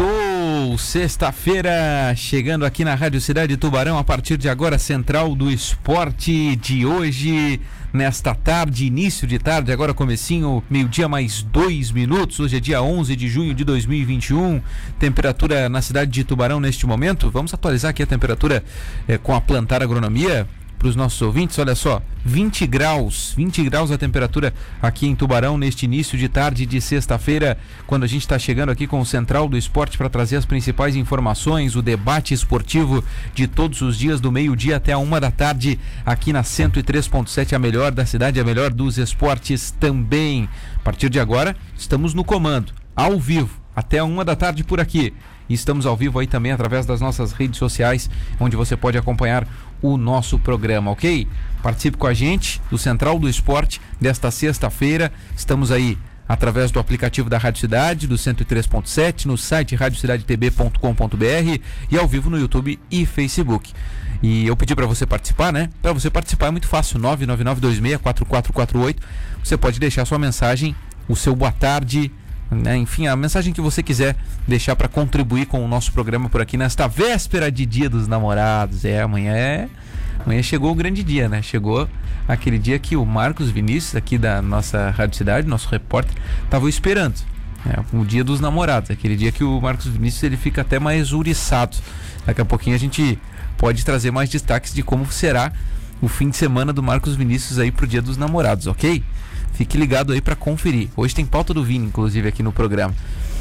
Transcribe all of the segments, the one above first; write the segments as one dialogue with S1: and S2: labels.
S1: Sextou, sexta-feira, chegando aqui na Rádio Cidade de Tubarão, a partir de agora, Central do Esporte de hoje, nesta tarde, início de tarde, agora comecinho, meio-dia mais dois minutos, hoje é dia 11 de junho de 2021, temperatura na cidade de Tubarão neste momento, vamos atualizar aqui a temperatura eh, com a Plantar Agronomia, para os nossos ouvintes, olha só, 20 graus, 20 graus a temperatura aqui em Tubarão neste início de tarde de sexta-feira, quando a gente está chegando aqui com o Central do Esporte para trazer as principais informações, o debate esportivo de todos os dias, do meio-dia até a uma da tarde, aqui na 103.7, a melhor da cidade, a melhor dos esportes também. A partir de agora, estamos no comando, ao vivo, até uma da tarde por aqui. E estamos ao vivo aí também através das nossas redes sociais, onde você pode acompanhar o nosso programa, ok? Participe com a gente do Central do Esporte desta sexta-feira. Estamos aí através do aplicativo da Rádio Cidade, do 103.7, no site radiocidadetb.com.br e ao vivo no YouTube e Facebook. E eu pedi para você participar, né? Para você participar é muito fácil, 999264448. Você pode deixar sua mensagem, o seu boa tarde, né? Enfim, a mensagem que você quiser deixar para contribuir com o nosso programa por aqui nesta véspera de Dia dos Namorados. É, amanhã é. Amanhã chegou o grande dia, né? Chegou aquele dia que o Marcos Vinícius, aqui da nossa Rádio Cidade, nosso repórter, estava esperando. Né? O dia dos namorados, aquele dia que o Marcos Vinícius ele fica até mais uriçado. Daqui a pouquinho a gente pode trazer mais destaques de como será o fim de semana do Marcos Vinícius aí pro dia dos namorados, ok? Fique ligado aí para conferir. Hoje tem pauta do Vini, inclusive, aqui no programa.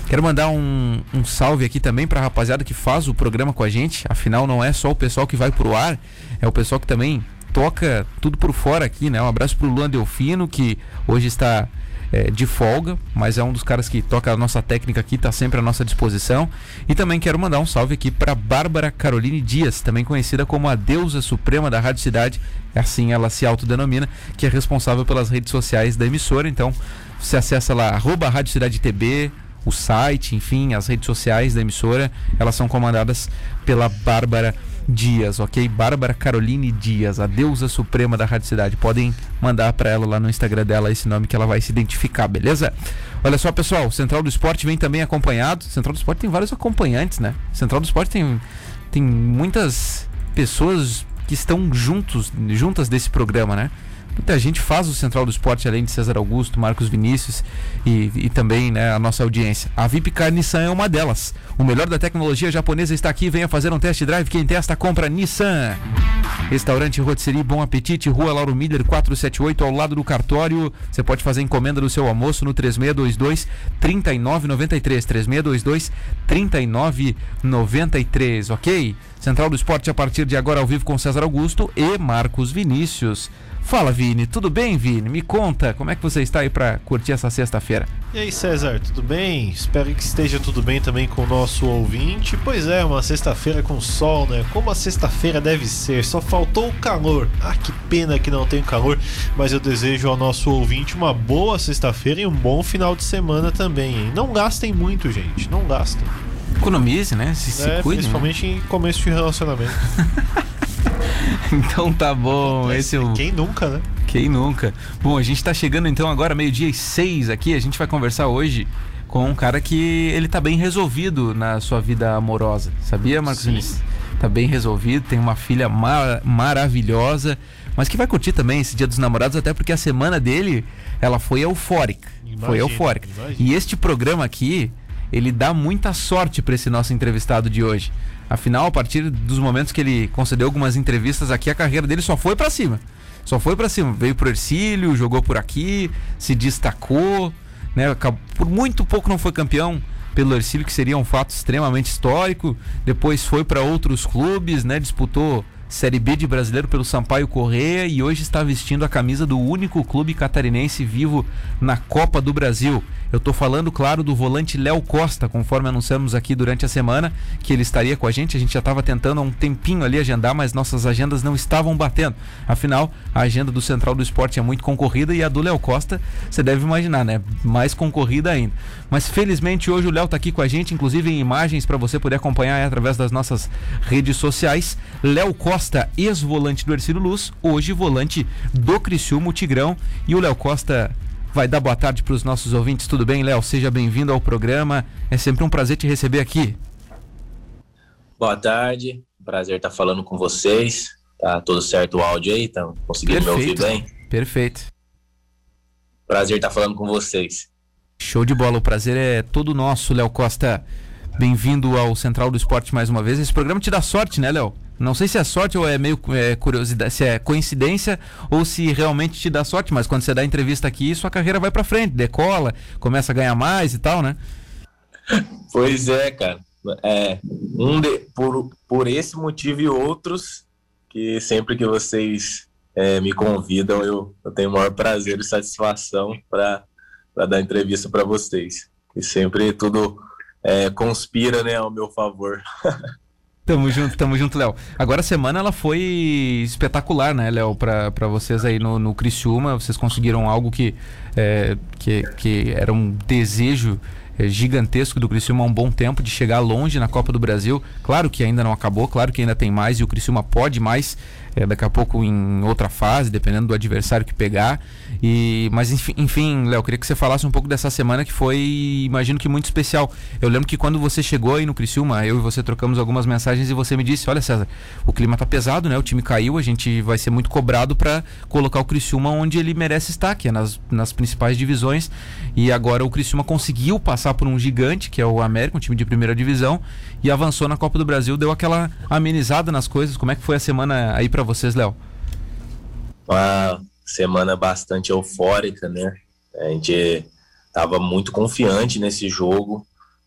S1: Quero mandar um, um salve aqui também para a rapaziada que faz o programa com a gente. Afinal, não é só o pessoal que vai pro ar, é o pessoal que também toca tudo por fora aqui, né? Um abraço pro Luan Delfino, que hoje está é, de folga, mas é um dos caras que toca a nossa técnica aqui, está sempre à nossa disposição. E também quero mandar um salve aqui para Bárbara Caroline Dias, também conhecida como a deusa suprema da Rádio Cidade, assim ela se autodenomina, que é responsável pelas redes sociais da emissora. Então, você acessa lá, arroba Rádio Cidade TB, o site, enfim, as redes sociais da emissora, elas são comandadas pela Bárbara Dias, ok? Bárbara Caroline Dias, a deusa suprema da Rádio Cidade. Podem mandar para ela lá no Instagram dela esse nome que ela vai se identificar, beleza? Olha só, pessoal, Central do Esporte vem também acompanhado. Central do Esporte tem vários acompanhantes, né? Central do Esporte tem, tem muitas pessoas que estão juntos, juntas desse programa, né? Muita gente faz o Central do Esporte, além de César Augusto, Marcos Vinícius e, e também né, a nossa audiência. A VIP Car Nissan é uma delas. O melhor da tecnologia japonesa está aqui. Venha fazer um test drive. Quem testa, compra Nissan. Restaurante Rotisserie Bom Apetite, Rua Lauro Miller 478, ao lado do cartório. Você pode fazer encomenda do seu almoço no 3622 3993. 3622 3993, ok? Central do Esporte a partir de agora ao vivo com César Augusto e Marcos Vinícius. Fala, Vini. Tudo bem, Vini? Me conta, como é que você está aí para curtir essa sexta-feira?
S2: E aí, César, tudo bem? Espero que esteja tudo bem também com o nosso ouvinte. Pois é, uma sexta-feira com sol, né? Como a sexta-feira deve ser. Só faltou o calor. Ah, que pena que não tem calor, mas eu desejo ao nosso ouvinte uma boa sexta-feira e um bom final de semana também, hein? Não gastem muito, gente. Não gastem.
S1: Economize, né? Se, se
S2: É,
S1: cuide. né?
S2: principalmente em começo de relacionamento.
S1: Então tá bom. Esse é o.
S2: Quem nunca, né?
S1: Quem nunca? Bom, a gente tá chegando então agora, meio-dia e seis aqui. A gente vai conversar hoje com um cara que ele tá bem resolvido na sua vida amorosa. Sabia, Marcos
S2: Sim.
S1: Tá bem resolvido, tem uma filha ma- maravilhosa, mas que vai curtir também esse Dia dos Namorados, até porque a semana dele, ela foi eufórica. foi
S2: Imagina,
S1: eufórica.
S2: imagina.
S1: E este programa aqui, ele dá muita sorte para esse nosso entrevistado de hoje. Afinal, a partir dos momentos que ele concedeu algumas entrevistas aqui, a carreira dele só foi para cima. Só foi para cima. Veio pro Ercílio, jogou por aqui, se destacou, né? Por muito pouco não foi campeão pelo Ercílio, que seria um fato extremamente histórico. Depois foi para outros clubes, né? Disputou Série B de brasileiro pelo Sampaio Correia e hoje está vestindo a camisa do único clube catarinense vivo na Copa do Brasil. Eu tô falando, claro, do volante Léo Costa, conforme anunciamos aqui durante a semana, que ele estaria com a gente. A gente já estava tentando há um tempinho ali agendar, mas nossas agendas não estavam batendo. Afinal, a agenda do Central do Esporte é muito concorrida e a do Léo Costa, você deve imaginar, né? Mais concorrida ainda. Mas felizmente hoje o Léo tá aqui com a gente, inclusive em imagens para você poder acompanhar através das nossas redes sociais. Léo Costa, ex-volante do Ercílio Luz, hoje volante do Criciúma o Tigrão. E o Léo Costa vai dar boa tarde para os nossos ouvintes. Tudo bem, Léo? Seja bem-vindo ao programa. É sempre um prazer te receber aqui.
S3: Boa tarde, prazer estar falando com vocês. Tá tudo certo o áudio aí? Estão conseguindo Perfeito. me ouvir bem?
S1: Perfeito.
S3: Prazer estar falando com vocês.
S1: Show de bola, o prazer é todo nosso, Léo Costa. Bem-vindo ao Central do Esporte mais uma vez. Esse programa te dá sorte, né, Léo? Não sei se é sorte ou é meio é, curiosidade, se é coincidência ou se realmente te dá sorte, mas quando você dá entrevista aqui, sua carreira vai para frente, decola, começa a ganhar mais e tal, né?
S3: Pois é, cara. É, um de, por, por esse motivo e outros, que sempre que vocês é, me convidam, eu, eu tenho o maior prazer e satisfação para dar entrevista para vocês. E sempre tudo é, conspira né, ao meu favor.
S1: Tamo junto, tamo junto, Léo. Agora a semana ela foi espetacular, né, Léo, para vocês aí no, no Criciúma. Vocês conseguiram algo que, é, que, que era um desejo é, gigantesco do Criciúma há um bom tempo de chegar longe na Copa do Brasil. Claro que ainda não acabou, claro que ainda tem mais e o Criciúma pode mais é, daqui a pouco em outra fase, dependendo do adversário que pegar. E, mas enfim, enfim Léo, queria que você falasse um pouco dessa semana que foi, imagino que muito especial. Eu lembro que quando você chegou aí no Criciúma, eu e você trocamos algumas mensagens e você me disse: Olha, César, o clima tá pesado, né? O time caiu, a gente vai ser muito cobrado para colocar o Criciúma onde ele merece estar, que é nas, nas principais divisões. E agora o Criciúma conseguiu passar por um gigante, que é o América, um time de primeira divisão, e avançou na Copa do Brasil, deu aquela amenizada nas coisas. Como é que foi a semana aí para vocês, Léo?
S3: Uma semana bastante eufórica, né? A gente estava muito confiante nesse jogo.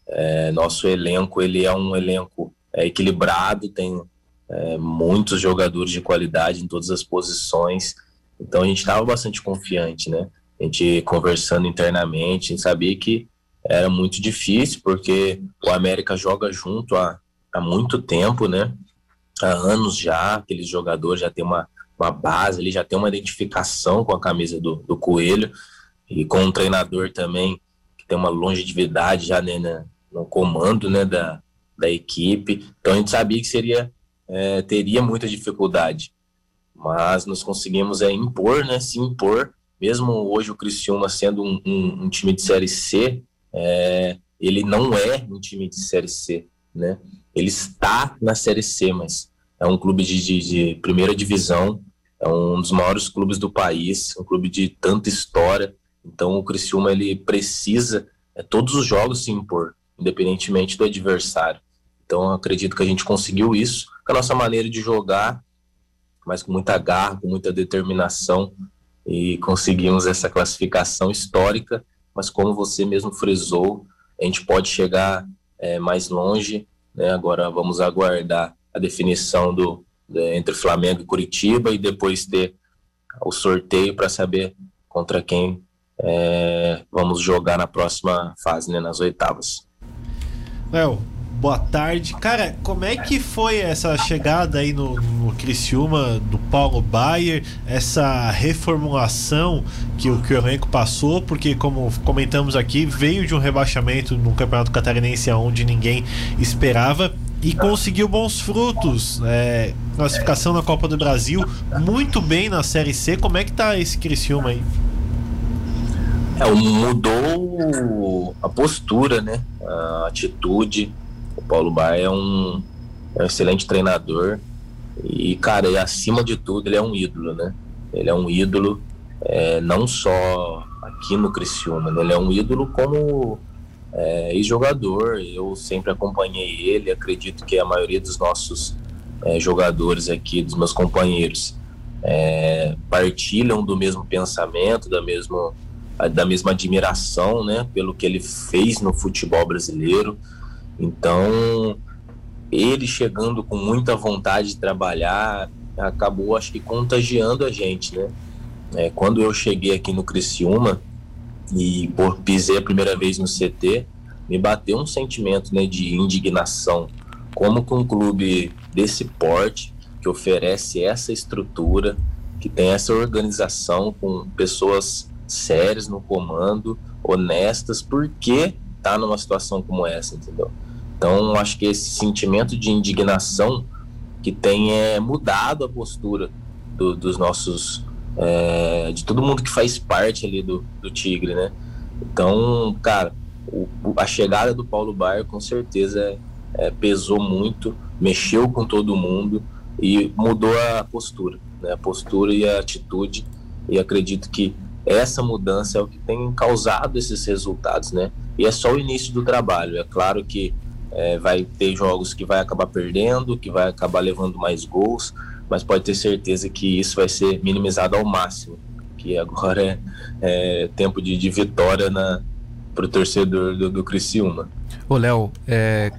S3: É, nosso elenco ele é um elenco é, equilibrado, tem é, muitos jogadores de qualidade em todas as posições. Então a gente estava bastante confiante, né? A gente conversando internamente, a gente sabia que era muito difícil, porque o América joga junto há, há muito tempo, né? há anos já, aqueles jogadores já tem uma, uma base, ele já tem uma identificação com a camisa do, do Coelho e com um treinador também que tem uma longevidade já né, né, no comando né, da, da equipe. Então a gente sabia que seria é, teria muita dificuldade, mas nós conseguimos é, impor, né, se impor. Mesmo hoje o Criciúma sendo um, um, um time de Série C, é, ele não é um time de Série C, né? Ele está na Série C, mas é um clube de, de, de, primeira divisão, é um dos maiores clubes do país, um clube de tanta história. Então o Criciúma ele precisa é, todos os jogos se impor, independentemente do adversário. Então acredito que a gente conseguiu isso com a nossa maneira de jogar, mas com muita garra, com muita determinação e conseguimos essa classificação histórica. Mas como você mesmo frisou, a gente pode chegar é, mais longe. Né? Agora vamos aguardar a definição do, entre Flamengo e Curitiba e depois ter o sorteio para saber contra quem é, vamos jogar na próxima fase, né, nas oitavas.
S2: Léo, boa tarde. Cara, como é que foi essa chegada aí no, no Criciúma do Paulo Baier, essa reformulação que o, que o elenco passou? Porque, como comentamos aqui, veio de um rebaixamento no Campeonato Catarinense onde ninguém esperava e conseguiu bons frutos. É, classificação na Copa do Brasil, muito bem na Série C. Como é que tá esse Criciúma aí?
S3: É, mudou a postura, né? A atitude. O Paulo Baia é um, é um excelente treinador. E, cara, e acima de tudo, ele é um ídolo, né? Ele é um ídolo é, não só aqui no Criciúma, né? ele é um ídolo como é, ex-jogador, eu sempre acompanhei ele, acredito que a maioria dos nossos é, jogadores aqui, dos meus companheiros, é, partilham do mesmo pensamento, da mesma, da mesma admiração né, pelo que ele fez no futebol brasileiro. Então, ele chegando com muita vontade de trabalhar, acabou, acho que, contagiando a gente, né? É, quando eu cheguei aqui no Criciúma, e por pisei a primeira vez no CT, me bateu um sentimento né, de indignação. Como que um clube desse porte, que oferece essa estrutura, que tem essa organização com pessoas sérias no comando, honestas, por que tá numa situação como essa, entendeu? Então, acho que esse sentimento de indignação que tem é, mudado a postura do, dos nossos é, de todo mundo que faz parte ali do, do Tigre, né? Então, cara, o, a chegada do Paulo Baier com certeza é, pesou muito, mexeu com todo mundo e mudou a postura, né? A postura e a atitude. E acredito que essa mudança é o que tem causado esses resultados, né? E é só o início do trabalho. É claro que é, vai ter jogos que vai acabar perdendo, que vai acabar levando mais gols, mas pode ter certeza que isso vai ser minimizado ao máximo. Que agora é, é tempo de, de vitória para o torcedor do, do Criciúma.
S1: Ô, Léo, é,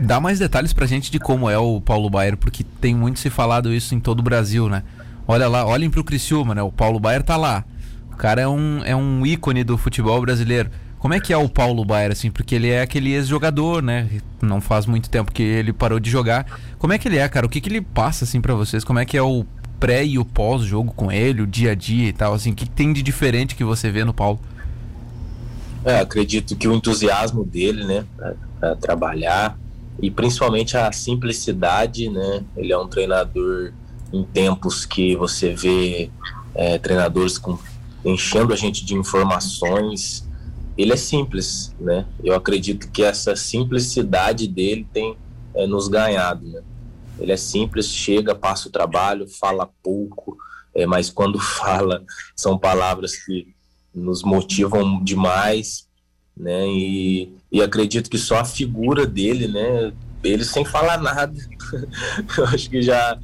S1: dá mais detalhes para gente de como é o Paulo Baier, porque tem muito se falado isso em todo o Brasil, né? Olha lá, olhem para o Criciúma, né? O Paulo Baier tá lá. O cara é um, é um ícone do futebol brasileiro. Como é que é o Paulo Baier, assim? Porque ele é aquele ex-jogador, né? Não faz muito tempo que ele parou de jogar. Como é que ele é, cara? O que, que ele passa, assim, para vocês? Como é que é o pré e o pós-jogo com ele, o dia a dia e tal, assim? O que, tem de diferente que você vê no Paulo?
S3: É, acredito que o entusiasmo dele, né, para trabalhar e principalmente a simplicidade, né? Ele é um treinador em tempos que você vê é, treinadores com enchendo a gente de informações. Ele é simples, né? Eu acredito que essa simplicidade dele tem é, nos ganhado, né? Ele é simples, chega, passa o trabalho, fala pouco, é, mas quando fala são palavras que nos motivam demais, né? E, e acredito que só a figura dele, né? Ele sem falar nada, eu acho que já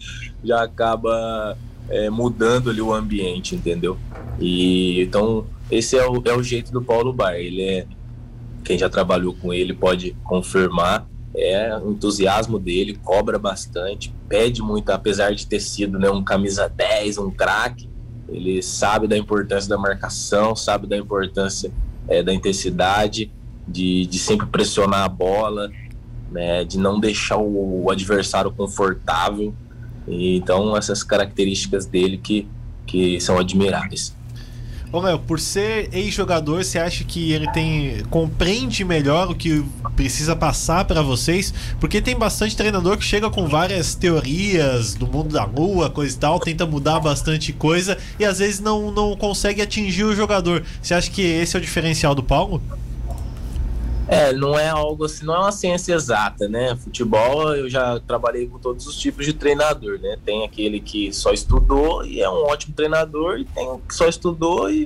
S3: já acaba é, mudando ali o ambiente, entendeu? E então esse é o, é o jeito do Paulo Bar. Ele é quem já trabalhou com ele pode confirmar. É o entusiasmo dele, cobra bastante, pede muito, apesar de ter sido né, um camisa 10, um craque. Ele sabe da importância da marcação, sabe da importância é, da intensidade, de, de sempre pressionar a bola, né, de não deixar o, o adversário confortável. E, então, essas características dele que, que são admiráveis.
S2: Ô Léo, por ser ex-jogador, você acha que ele tem compreende melhor o que precisa passar para vocês? Porque tem bastante treinador que chega com várias teorias do mundo da lua, coisa e tal, tenta mudar bastante coisa e às vezes não, não consegue atingir o jogador. Você acha que esse é o diferencial do Paulo?
S3: É, não é algo assim, não é uma ciência exata, né? Futebol, eu já trabalhei com todos os tipos de treinador, né? Tem aquele que só estudou e é um ótimo treinador, e tem que só estudou e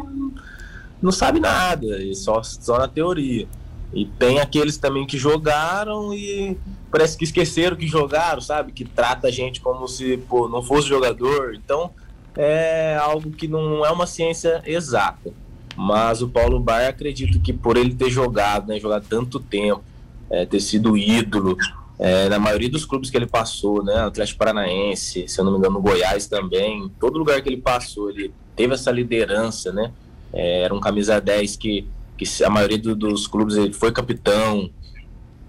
S3: não sabe nada, e só, só na teoria. E tem aqueles também que jogaram e parece que esqueceram que jogaram, sabe? Que trata a gente como se pô, não fosse jogador. Então, é algo que não é uma ciência exata. Mas o Paulo Baier, acredito que por ele ter jogado, né, jogado tanto tempo, é, ter sido ídolo, é, na maioria dos clubes que ele passou, né, Atlético Paranaense, se eu não me engano, no Goiás também, todo lugar que ele passou, ele teve essa liderança, né, é, era um camisa 10 que, que a maioria do, dos clubes ele foi capitão,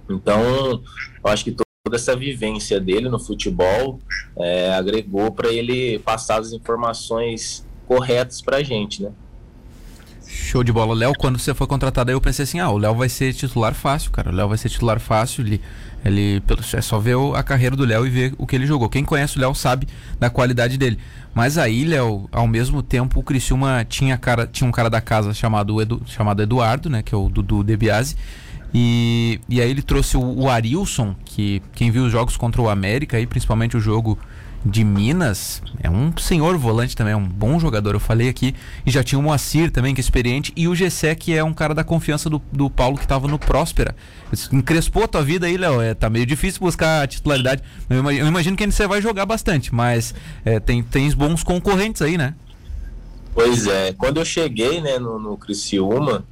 S3: então eu acho que toda essa vivência dele no futebol é, agregou para ele passar as informações corretas para a gente, né.
S1: Show de bola. Léo, quando você foi contratado aí, eu pensei assim, ah, o Léo vai ser titular fácil, cara. O Léo vai ser titular fácil. Ele, ele é só ver a carreira do Léo e ver o que ele jogou. Quem conhece o Léo sabe da qualidade dele. Mas aí, Léo, ao mesmo tempo, o Criciúma tinha, cara, tinha um cara da casa chamado, Edu, chamado Eduardo, né? Que é o Dudu Debiase. E, e aí ele trouxe o, o Arilson, que quem viu os jogos contra o América, aí, principalmente o jogo de Minas, é um senhor volante também, é um bom jogador, eu falei aqui. E já tinha o Moacir também, que é experiente, e o Gessé, que é um cara da confiança do, do Paulo, que estava no Próspera. Encrespou a tua vida aí, Léo, é, tá meio difícil buscar a titularidade. Eu imagino, eu imagino que você vai jogar bastante, mas é, tem, tem bons concorrentes aí, né?
S3: Pois é, quando eu cheguei né, no, no Criciúma,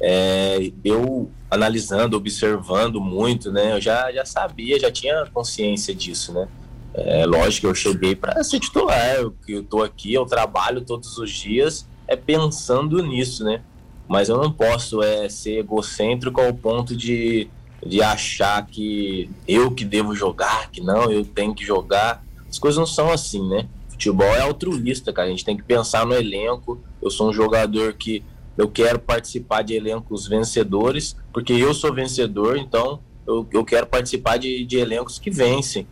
S3: é, eu analisando, observando muito, né, eu já, já sabia, já tinha consciência disso, né? É lógico que eu cheguei para ser titular, eu, eu tô aqui, eu trabalho todos os dias, é pensando nisso, né? Mas eu não posso é, ser egocêntrico ao ponto de, de achar que eu que devo jogar, que não, eu tenho que jogar. As coisas não são assim, né? Futebol é altruísta, cara. A gente tem que pensar no elenco. Eu sou um jogador que eu quero participar de elencos vencedores, porque eu sou vencedor, então eu, eu quero participar de, de elencos que vencem.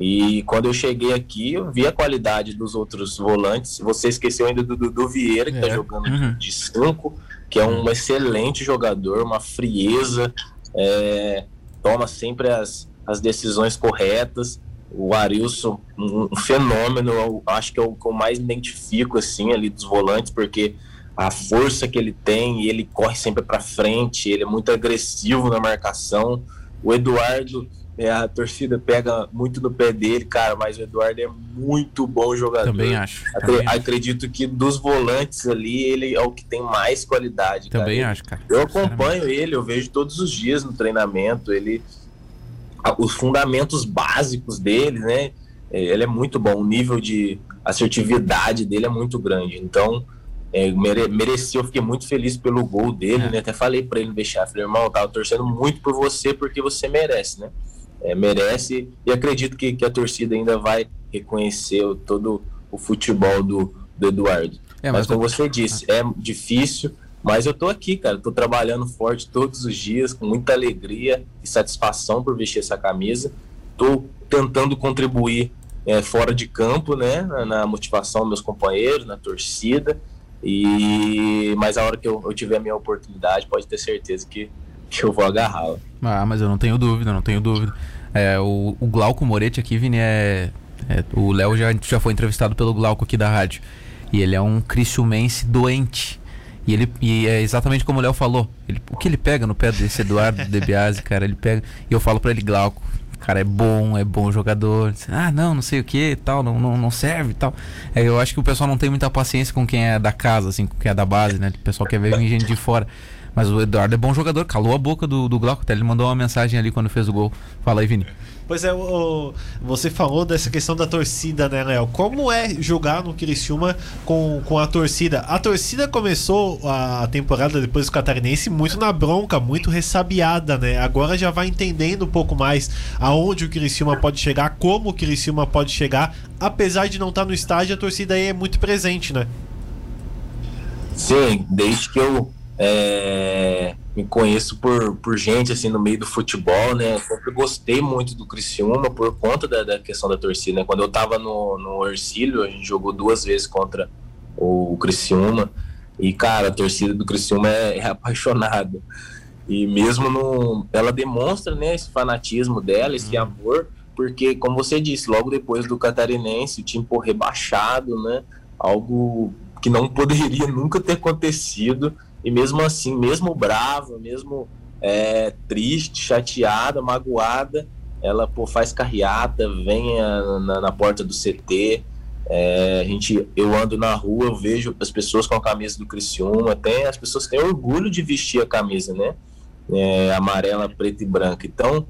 S3: E quando eu cheguei aqui, eu vi a qualidade dos outros volantes. Você esqueceu ainda do Dudu Vieira, que está é. jogando uhum. de 5, que é um excelente jogador, uma frieza, é, toma sempre as, as decisões corretas. O Arilson, um, um fenômeno, eu acho que é o que eu mais identifico assim ali dos volantes, porque a força que ele tem, ele corre sempre para frente, ele é muito agressivo na marcação. O Eduardo, é, a torcida pega muito no pé dele, cara, mas o Eduardo é muito bom jogador.
S1: Também acho.
S3: Também acredito acho. que dos volantes ali, ele é o que tem mais qualidade.
S1: Também cara. acho, cara.
S3: Eu acompanho ele, eu vejo todos os dias no treinamento, ele. Os fundamentos básicos dele, né? É, ele é muito bom, o nível de assertividade dele é muito grande. Então, é, mere, mereceu, eu fiquei muito feliz pelo gol dele, é. né? Até falei para ele no vestiário, falei, irmão, eu tava torcendo muito por você porque você merece, né? É, merece e acredito que, que a torcida ainda vai reconhecer o, todo o futebol do, do Eduardo. É, mas, mas como você disse, é difícil, mas eu tô aqui, cara, tô trabalhando forte todos os dias, com muita alegria e satisfação por vestir essa camisa. Tô tentando contribuir é, fora de campo, né, na, na motivação dos meus companheiros, na torcida e mas a hora que eu, eu tiver a minha oportunidade, pode ter certeza que, que eu vou agarrá-la.
S1: Ah, mas eu não tenho dúvida, não tenho dúvida. É, o, o Glauco Moretti aqui, Vini, é, é o Léo já, já foi entrevistado pelo Glauco aqui da rádio. E ele é um criciumense doente. E, ele, e é exatamente como o Léo falou. Ele, o que ele pega no pé desse Eduardo De Biasi, cara, ele pega. E eu falo para ele, Glauco, cara é bom, é bom jogador. Ah, não, não sei o que tal, não, não, não serve tal. É, eu acho que o pessoal não tem muita paciência com quem é da casa, assim, com quem é da base, né? O pessoal quer ver gente de fora. Mas o Eduardo é bom jogador, calou a boca do, do Glauco, até ele mandou uma mensagem ali quando fez o gol. Fala aí, Vini.
S2: Pois é, o, você falou dessa questão da torcida, né, Léo? Como é jogar no Criciúma com, com a torcida? A torcida começou a temporada depois do Catarinense muito na bronca, muito ressabiada, né? Agora já vai entendendo um pouco mais aonde o Criciúma pode chegar, como o Criciúma pode chegar. Apesar de não estar no estádio, a torcida aí é muito presente, né?
S3: Sim, desde que eu é, me conheço por, por gente assim no meio do futebol, né? Eu sempre gostei muito do Criciúma por conta da, da questão da torcida. Né? Quando eu tava no, no Ercílio, a gente jogou duas vezes contra o, o Criciúma. E, cara, a torcida do Criciúma é, é apaixonada. E mesmo no. Ela demonstra né, esse fanatismo dela, esse uhum. amor, porque, como você disse, logo depois do Catarinense, o time por rebaixado, né? Algo que não poderia nunca ter acontecido e mesmo assim, mesmo brava, mesmo é, triste, chateada, magoada, ela pô, faz carreata, vem a, na, na, porta do CT. É, a gente, eu ando na rua, eu vejo as pessoas com a camisa do Criciúma, tem, as pessoas têm orgulho de vestir a camisa, né? É, amarela, preta e branca. Então,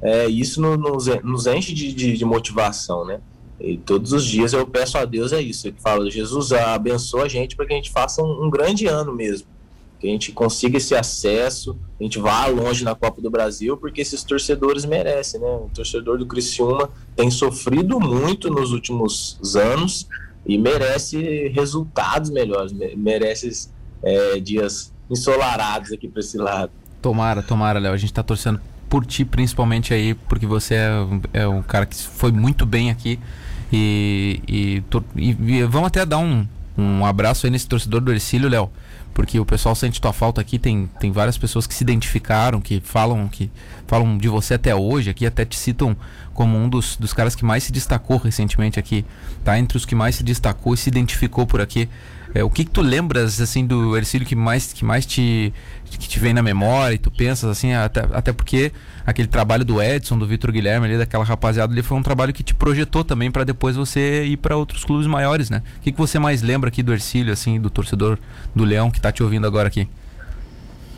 S3: é, isso nos, nos enche de, de, de, motivação, né? E todos os dias eu peço a Deus é isso, que fala, Jesus abençoa a gente para que a gente faça um, um grande ano mesmo que a gente consiga esse acesso, a gente vá longe na Copa do Brasil, porque esses torcedores merecem, né? O torcedor do Criciúma tem sofrido muito nos últimos anos e merece resultados melhores, merece é, dias ensolarados aqui para esse lado.
S1: Tomara, tomara, Léo. A gente está torcendo por ti, principalmente aí, porque você é, é um cara que foi muito bem aqui. E, e, e, e vamos até dar um, um abraço aí nesse torcedor do Ercílio, Léo porque o pessoal sente tua falta aqui. Tem, tem várias pessoas que se identificaram, que falam que falam de você até hoje aqui, até te citam como um dos, dos caras que mais se destacou recentemente aqui, tá? Entre os que mais se destacou e se identificou por aqui. É, o que, que tu lembras assim do Ercílio que mais que mais te que te vem na memória e tu pensas assim, até, até porque aquele trabalho do Edson, do Vitor Guilherme ali, daquela rapaziada ali, foi um trabalho que te projetou também para depois você ir para outros clubes maiores, né? O que, que você mais lembra aqui do Ercílio, assim, do torcedor do Leão que tá te ouvindo agora aqui?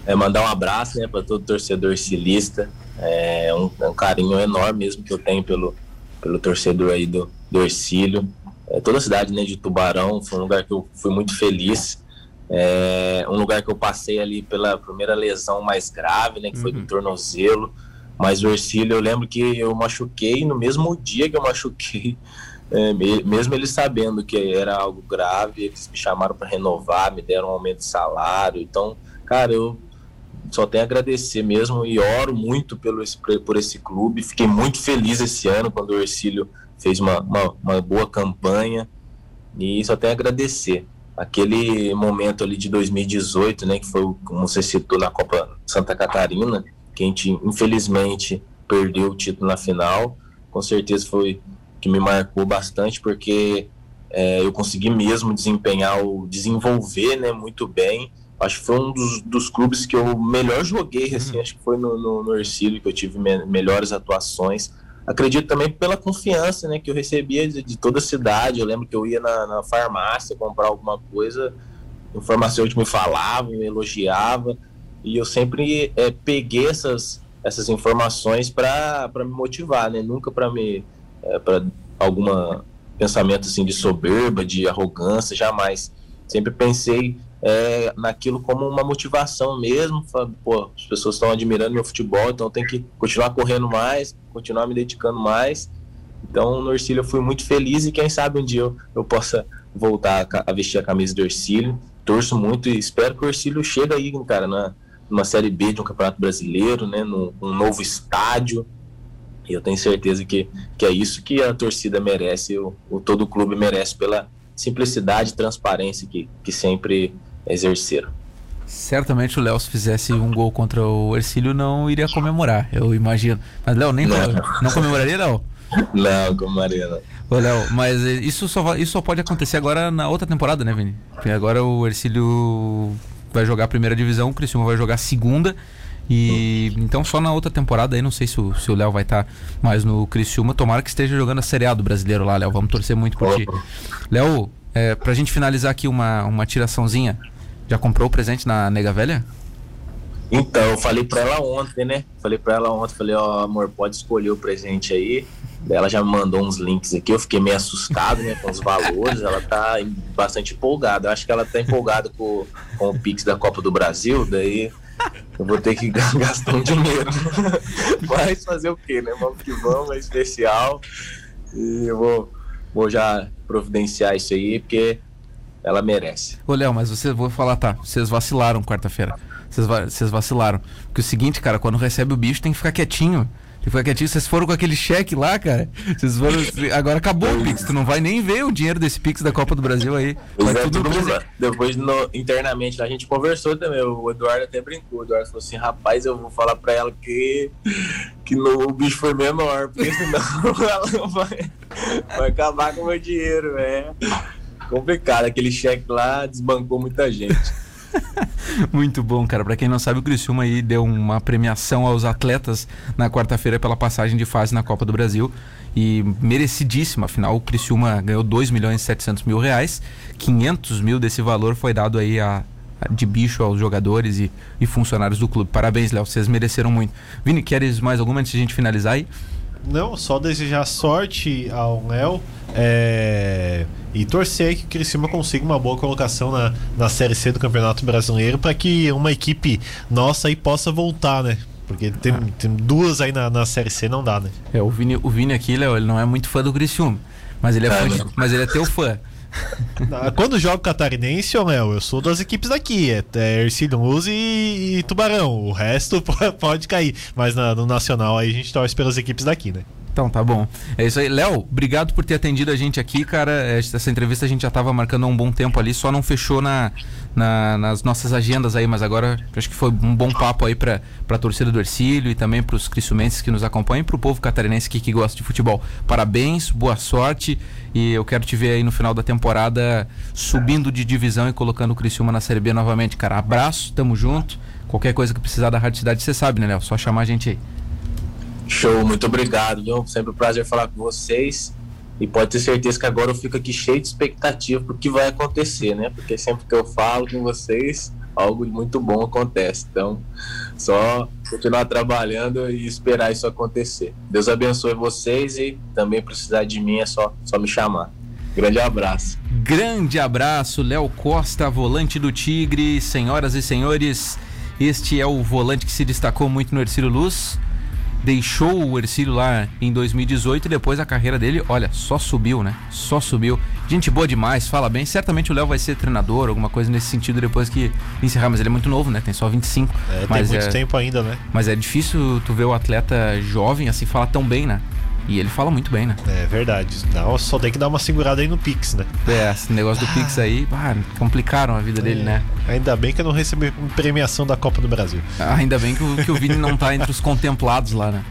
S3: É mandar um abraço, né, para todo torcedor ercilista. É um, um, carinho enorme mesmo que eu tenho pelo, pelo torcedor aí do, do Ercílio é, toda a cidade né, de Tubarão, foi um lugar que eu fui muito feliz. É, um lugar que eu passei ali pela primeira lesão mais grave, né, que foi uhum. do tornozelo. Mas o Ercílio, eu lembro que eu machuquei no mesmo dia que eu machuquei, é, mesmo eles sabendo que era algo grave, eles me chamaram para renovar, me deram um aumento de salário. Então, cara, eu só tenho a agradecer mesmo e oro muito pelo, por esse clube. Fiquei muito feliz esse ano quando o Ercílio fez uma, uma, uma boa campanha e só tenho a agradecer. Aquele momento ali de 2018, né, que foi, como você citou, na Copa Santa Catarina, que a gente infelizmente perdeu o título na final, com certeza foi que me marcou bastante, porque é, eu consegui mesmo desempenhar, o, desenvolver né, muito bem acho que foi um dos, dos clubes que eu melhor joguei, assim, uhum. acho que foi no, no, no Ercílio que eu tive me, melhores atuações. Acredito também pela confiança né, que eu recebia de, de toda a cidade. Eu lembro que eu ia na, na farmácia comprar alguma coisa, o farmacêutico me falava, me elogiava, e eu sempre é, peguei essas, essas informações para me motivar, né? nunca para me. É, para alguma pensamento assim de soberba, de arrogância, jamais. Sempre pensei é, naquilo como uma motivação mesmo. Pô, as pessoas estão admirando meu futebol, então tem que continuar correndo mais, continuar me dedicando mais. Então no Ercílio eu fui muito feliz e quem sabe um dia eu, eu possa voltar a, a, vestir a camisa do Ercílio. Torço muito e espero que o Ercílio chegue aí, cara, na, numa Série B de um Campeonato Brasileiro, né, num, num novo estádio. E eu tenho certeza que, que é isso que a torcida merece, o, o todo o clube merece pela simplicidade e transparência que, que sempre exerceram.
S1: Certamente o Léo, se fizesse um gol contra o Ercílio, não iria comemorar, eu imagino. Mas, Léo, nem não, não comemoraria, Léo?
S3: Não, comemoraria não.
S1: Ô, Léo, mas isso só, isso só pode acontecer agora na outra temporada, né, Vini? Porque agora o Ercílio vai jogar a primeira divisão, o Criciúma vai jogar a segunda. E então só na outra temporada aí, não sei se o, se o Léo vai estar tá mais no Criciúma. Tomara que esteja jogando a Série A do brasileiro lá, Léo. Vamos torcer muito por ti. Léo, é, pra gente finalizar aqui uma, uma tiraçãozinha. Já comprou o presente na Nega Velha?
S3: Então, eu falei pra ela ontem, né? Falei pra ela ontem, falei, ó, oh, amor, pode escolher o presente aí. Ela já me mandou uns links aqui, eu fiquei meio assustado, né, com os valores. Ela tá bastante empolgada. Eu acho que ela tá empolgada com, com o Pix da Copa do Brasil, daí eu vou ter que gastar um dinheiro. Mas fazer o quê, né? Vamos que vamos, é especial. E eu vou, vou já providenciar isso aí, porque ela merece.
S1: Ô, Léo, mas você, vou falar, tá, vocês vacilaram quarta-feira. Vocês, vocês vacilaram. Porque o seguinte, cara, quando recebe o bicho tem que ficar quietinho. Tem que ficar quietinho. Vocês foram com aquele cheque lá, cara. Vocês foram. Agora acabou o Pix. Tu não vai nem ver o dinheiro desse Pix da Copa do Brasil aí. Vai
S3: é, tudo Depois, no, internamente, a gente conversou também. O Eduardo até brincou. O Eduardo falou assim: rapaz, eu vou falar pra ela que, que no, o bicho foi menor. Porque senão ela vai, vai acabar com o meu dinheiro, é complicado. Aquele cheque lá desbancou muita gente.
S1: Muito bom, cara. Para quem não sabe, o Criciúma aí deu uma premiação aos atletas na quarta-feira pela passagem de fase na Copa do Brasil e merecidíssima. Afinal, o Criciúma ganhou 2 milhões e 700 mil reais. 500 mil desse valor foi dado aí a, a de bicho aos jogadores e, e funcionários do clube. Parabéns, Léo. Vocês mereceram muito. Vini, queres mais alguma antes de a gente finalizar aí?
S2: Não, só desejar sorte ao Léo é... e torcer que o Criciúma consiga uma boa colocação na, na Série C do Campeonato Brasileiro para que uma equipe nossa aí possa voltar, né? Porque tem, ah. tem duas aí na, na Série C, não dá, né?
S1: É, o Vini, o Vini aqui, Léo, ele não é muito fã do Criciúma, mas ele é, fã, de, mas ele é teu fã.
S2: Quando jogo catarinense, ô Léo, eu sou das equipes daqui. É, é Ercílio Luz e, e, Tubarão. O resto pode cair. Mas na, no Nacional aí a gente torce pelas equipes daqui, né?
S1: Então, tá bom. É isso aí. Léo, obrigado por ter atendido a gente aqui, cara. Essa entrevista a gente já estava marcando há um bom tempo ali, só não fechou na, na, nas nossas agendas aí, mas agora acho que foi um bom papo aí para a torcida do Ercílio e também para os criciumenses que nos acompanham e para o povo catarinense que, que gosta de futebol. Parabéns, boa sorte e eu quero te ver aí no final da temporada subindo de divisão e colocando o Criciúma na Série B novamente, cara. Abraço, tamo junto. Qualquer coisa que precisar da Rádio Cidade, você sabe, né, Léo? Só chamar a gente aí.
S3: Show, muito obrigado, viu? Sempre um prazer falar com vocês. E pode ter certeza que agora eu fico aqui cheio de expectativa pro que vai acontecer, né? Porque sempre que eu falo com vocês, algo muito bom acontece. Então, só continuar trabalhando e esperar isso acontecer. Deus abençoe vocês e também precisar de mim é só, só me chamar. Grande abraço.
S1: Grande abraço, Léo Costa, volante do Tigre. Senhoras e senhores, este é o volante que se destacou muito no Ercílio Luz deixou o Ercílio lá em 2018 e depois a carreira dele, olha, só subiu, né? Só subiu. Gente boa demais, fala bem. Certamente o Léo vai ser treinador, alguma coisa nesse sentido depois que encerrar, mas ele é muito novo, né? Tem só 25.
S2: É,
S1: mas
S2: tem muito
S1: é,
S2: tempo ainda, né?
S1: Mas é difícil tu ver o atleta jovem assim falar tão bem, né? E ele fala muito bem, né?
S2: É verdade. Não, só tem que dar uma segurada aí no Pix, né?
S1: É, esse negócio do Pix aí, ah, complicaram a vida dele,
S2: É.
S1: né?
S2: Ainda bem que eu não recebi premiação da Copa do Brasil.
S1: Ah, Ainda bem que o, que o Vini não tá entre os contemplados lá, né?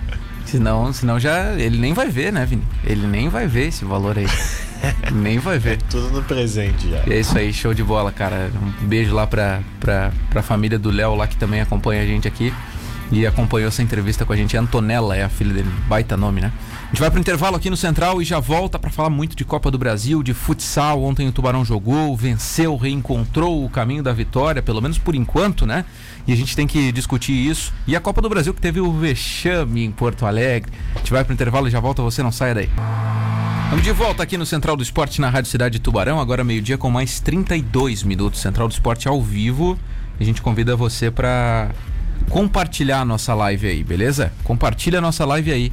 S1: Senão, senão já. Ele nem vai ver, né, Vini? Ele nem vai ver esse valor aí. nem vai ver.
S2: Tudo no presente já.
S1: E é isso aí, show de bola, cara. Um beijo lá pra, pra, pra família do Léo lá que também acompanha a gente aqui. E acompanhou essa entrevista com a gente. Antonella é a filha dele. Baita nome, né? A gente vai pro intervalo aqui no Central e já volta pra falar muito de Copa do Brasil, de futsal. Ontem o Tubarão jogou, venceu, reencontrou o caminho da vitória, pelo menos por enquanto, né? E a gente tem que discutir isso. E a Copa do Brasil que teve o vexame em Porto Alegre. A gente vai pro intervalo e já volta, você não saia daí. Estamos de volta aqui no Central do Esporte na Rádio Cidade de Tubarão, agora meio-dia com mais 32 minutos. Central do Esporte ao vivo. A gente convida você para compartilhar a nossa live aí, beleza? Compartilha a nossa live aí.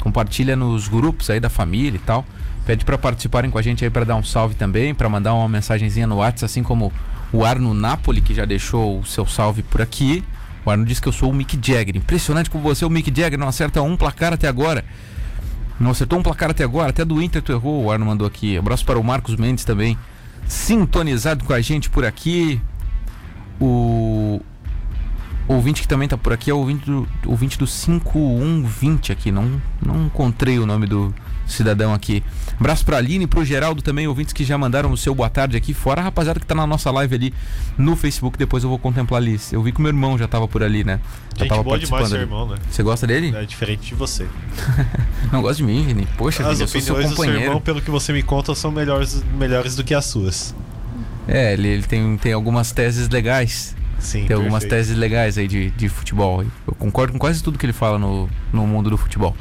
S1: Compartilha nos grupos aí da família e tal. Pede para participarem com a gente aí para dar um salve também, para mandar uma mensagenzinha no WhatsApp, assim como o Arno Napoli, que já deixou o seu salve por aqui. O Arno disse que eu sou o Mick Jagger. Impressionante como você, o Mick Jagger, não acerta um placar até agora. Não acertou um placar até agora, até do Inter tu errou, o Arno mandou aqui. Abraço para o Marcos Mendes também, sintonizado com a gente por aqui. O ouvinte que também tá por aqui é o ouvinte do, ouvinte do 5120 aqui. Não, não encontrei o nome do cidadão aqui. Abraço pra Aline e pro Geraldo também, ouvintes que já mandaram o seu boa tarde aqui. Fora a rapaziada que tá na nossa live ali no Facebook, depois eu vou contemplar ali. Eu vi que o meu irmão já tava por ali, né? Já
S2: Gente
S1: tava
S2: boa demais, seu irmão, né?
S1: Você gosta dele?
S2: É diferente de você.
S1: Não gosta de mim, Vini? Poxa,
S2: As
S1: Vini, eu sou seu
S2: opiniões do seu
S1: companheiro.
S2: irmão, pelo que você me conta, são melhores, melhores do que as suas.
S1: É, ele, ele tem, tem algumas teses legais.
S2: Sim,
S1: Tem algumas
S2: perfeito.
S1: teses legais aí de, de futebol. Eu concordo com quase tudo que ele fala no, no mundo do futebol.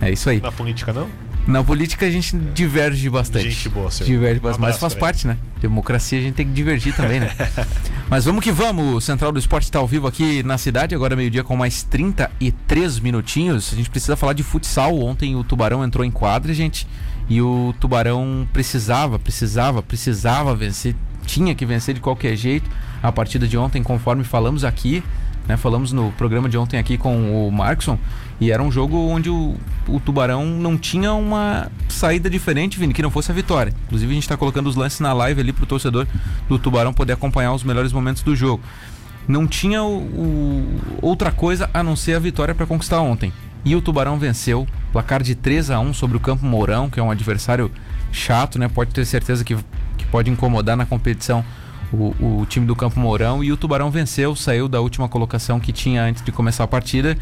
S1: É isso aí.
S2: Na política, não?
S1: Na política a gente diverge bastante.
S2: Gente boa, seu
S1: Diverge
S2: irmão. Um
S1: bastante, mas faz parte, né? Democracia a gente tem que divergir também, né? mas vamos que vamos. O Central do Esporte está ao vivo aqui na cidade, agora meio-dia com mais 33 minutinhos. A gente precisa falar de futsal. Ontem o Tubarão entrou em quadra, gente, e o Tubarão precisava, precisava, precisava vencer, tinha que vencer de qualquer jeito a partida de ontem, conforme falamos aqui. Né, falamos no programa de ontem aqui com o Markson e era um jogo onde o, o Tubarão não tinha uma saída diferente, Vini, que não fosse a vitória. Inclusive a gente está colocando os lances na live ali pro torcedor do Tubarão poder acompanhar os melhores momentos do jogo. Não tinha o, o- outra coisa a não ser a vitória para conquistar ontem. E o Tubarão venceu, placar de 3 a 1 sobre o Campo Mourão, que é um adversário chato, né? Pode ter certeza que pode incomodar na competição o, o time do Campo Mourão e o Tubarão venceu, saiu da última colocação que tinha antes de começar a partida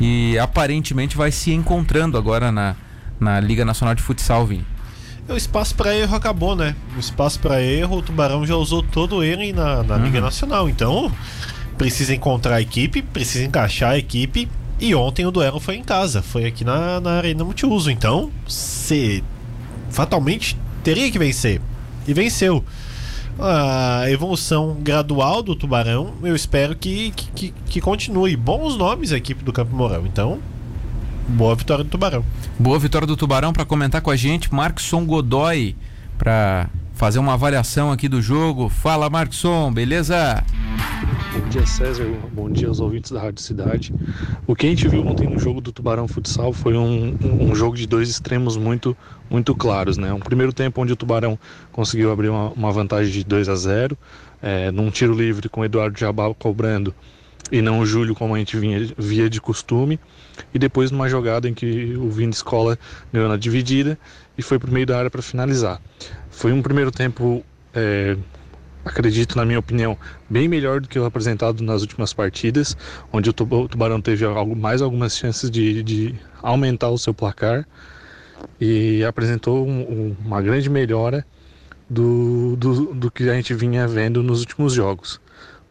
S1: e aparentemente vai se encontrando agora na, na Liga Nacional de Futsal, Vini.
S2: O espaço para erro acabou, né? O espaço para erro, o Tubarão já usou todo ele na, na Liga
S1: Uhum.
S2: Nacional. Então, precisa encontrar a equipe, precisa encaixar a equipe. E ontem o duelo foi em casa, foi aqui na, na Arena Multiuso. Então, você fatalmente teria que vencer. E venceu. A evolução gradual do Tubarão, eu espero que, que, que- continue. Bons nomes a equipe do Campo Mourão. Então, boa vitória do Tubarão.
S1: Boa vitória do Tubarão para comentar com a gente, Markson Godoy, para fazer uma avaliação aqui do jogo. Fala, Markson, beleza?
S4: Bom dia, César. Bom dia aos ouvintes da Rádio Cidade. O que a gente viu ontem no jogo do Tubarão Futsal foi um, um- jogo de dois extremos muito, muito claros. Né? Um primeiro tempo onde o Tubarão conseguiu abrir uma, uma vantagem de 2 a 0 é, num tiro livre com o Eduardo Jabal cobrando e não o Júlio, como a gente vinha, via de costume. E depois numa jogada em que o Vini Escola ganhou na dividida e foi para o meio da área para finalizar. Foi um primeiro tempo é, acredito, na minha opinião, bem melhor do que o apresentado nas últimas partidas, onde o Tuba- o Tubarão teve algo, mais algumas chances de, de aumentar o seu placar e apresentou um- um- uma grande melhora do, do, do que a gente vinha vendo nos últimos jogos.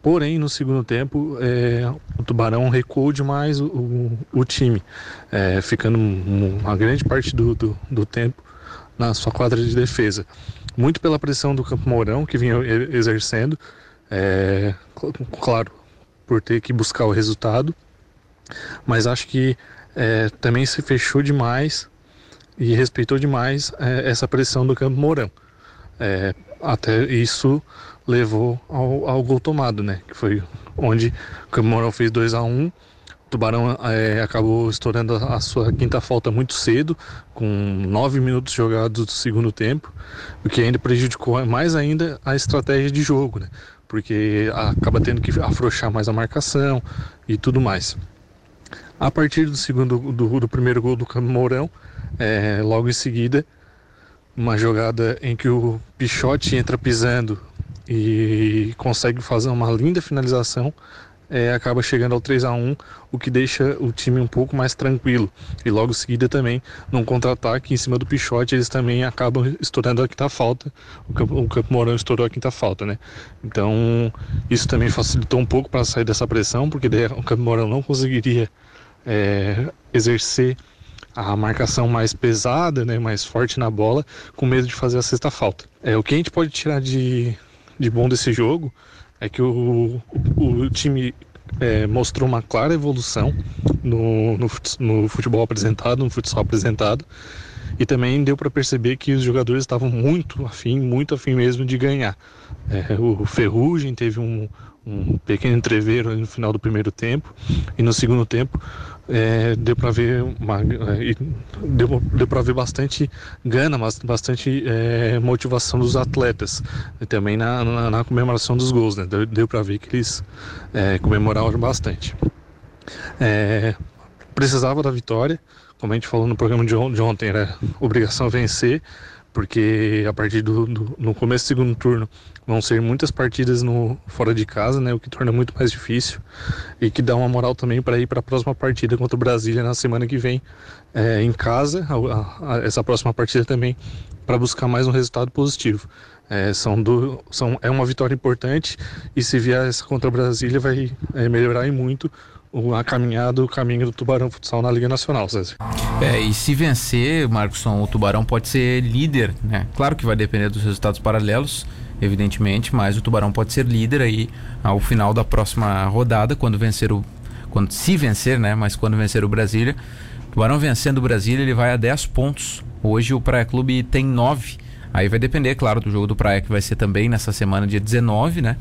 S4: Porém, no segundo tempo, é, o Tubarão recuou demais o, o, o time, é, ficando um- uma grande parte do, do, do tempo na sua quadra de defesa muito pela pressão do Campo Mourão que vinha exercendo, é, cl- claro, por ter que buscar o resultado, mas acho que é, também se fechou demais e respeitou demais é, essa pressão do Campo Mourão. É, até isso levou ao, ao, gol tomado, né? Que foi onde o Campo Mourão fez 2 a 1 um, o Tubarão é, acabou estourando a, a, sua quinta falta muito cedo, com nove minutos jogados do segundo tempo, o que ainda prejudicou mais ainda a estratégia de jogo, né? Porque acaba tendo que afrouxar mais a marcação e tudo mais. A partir do segundo do, do primeiro gol do Campo Mourão, é, logo em seguida, uma jogada em que o Pichote entra pisando e consegue fazer uma linda finalização, é, acaba chegando ao 3 a 1 o que deixa o time um pouco mais tranquilo. E logo em seguida também, num contra-ataque em cima do Pichote, eles também acabam estourando a quinta falta. O Campo, o Campo estourou a quinta falta, né? Então, isso também facilitou um pouco para sair dessa pressão, porque o Campo Mourão não conseguiria é, exercer a marcação mais pesada, né, mais forte na bola, com medo de fazer a sexta falta. É, o que a gente pode tirar de, de bom desse jogo é que o, o, time é, mostrou uma clara evolução no, no, no, futebol apresentado, no futsal apresentado, e também deu para perceber que os jogadores estavam muito afim, muito afim mesmo de ganhar. É, o Ferrugem teve um, um pequeno entreveiro no final do primeiro tempo, e no segundo tempo é, deu para ver uma, é, deu, deu para ver bastante gana, mas bastante é, motivação dos atletas e também na, na, na, comemoração dos gols, né? Deu, deu para ver que eles é, comemoraram bastante. É, precisava da vitória, como a gente falou no programa de, de ontem, era obrigação vencer, porque a partir do, do no começo do segundo turno vão ser muitas partidas no fora de casa, né, o que torna muito mais difícil e que dá uma moral também para ir para a próxima partida contra o Brasília na semana que vem é, em casa, a, a, essa próxima partida também para buscar mais um resultado positivo. É, são do, são, é uma vitória importante e se vier essa contra o Brasília vai é, melhorar e muito a caminhada, o caminho do Tubarão Futsal na Liga Nacional, César.
S1: É, e se vencer, Marcosson, o Tubarão pode ser líder, né? Claro que vai depender dos resultados paralelos, evidentemente, mas o Tubarão pode ser líder aí ao final da próxima rodada, quando vencer o. Quando, se vencer, né? Mas quando vencer o Brasília. O Tubarão vencendo o Brasília, ele vai a 10 pontos. Hoje o Praia Clube tem 9. Aí vai depender, claro, do jogo do Praia, que vai ser também nessa semana, dia 19, né?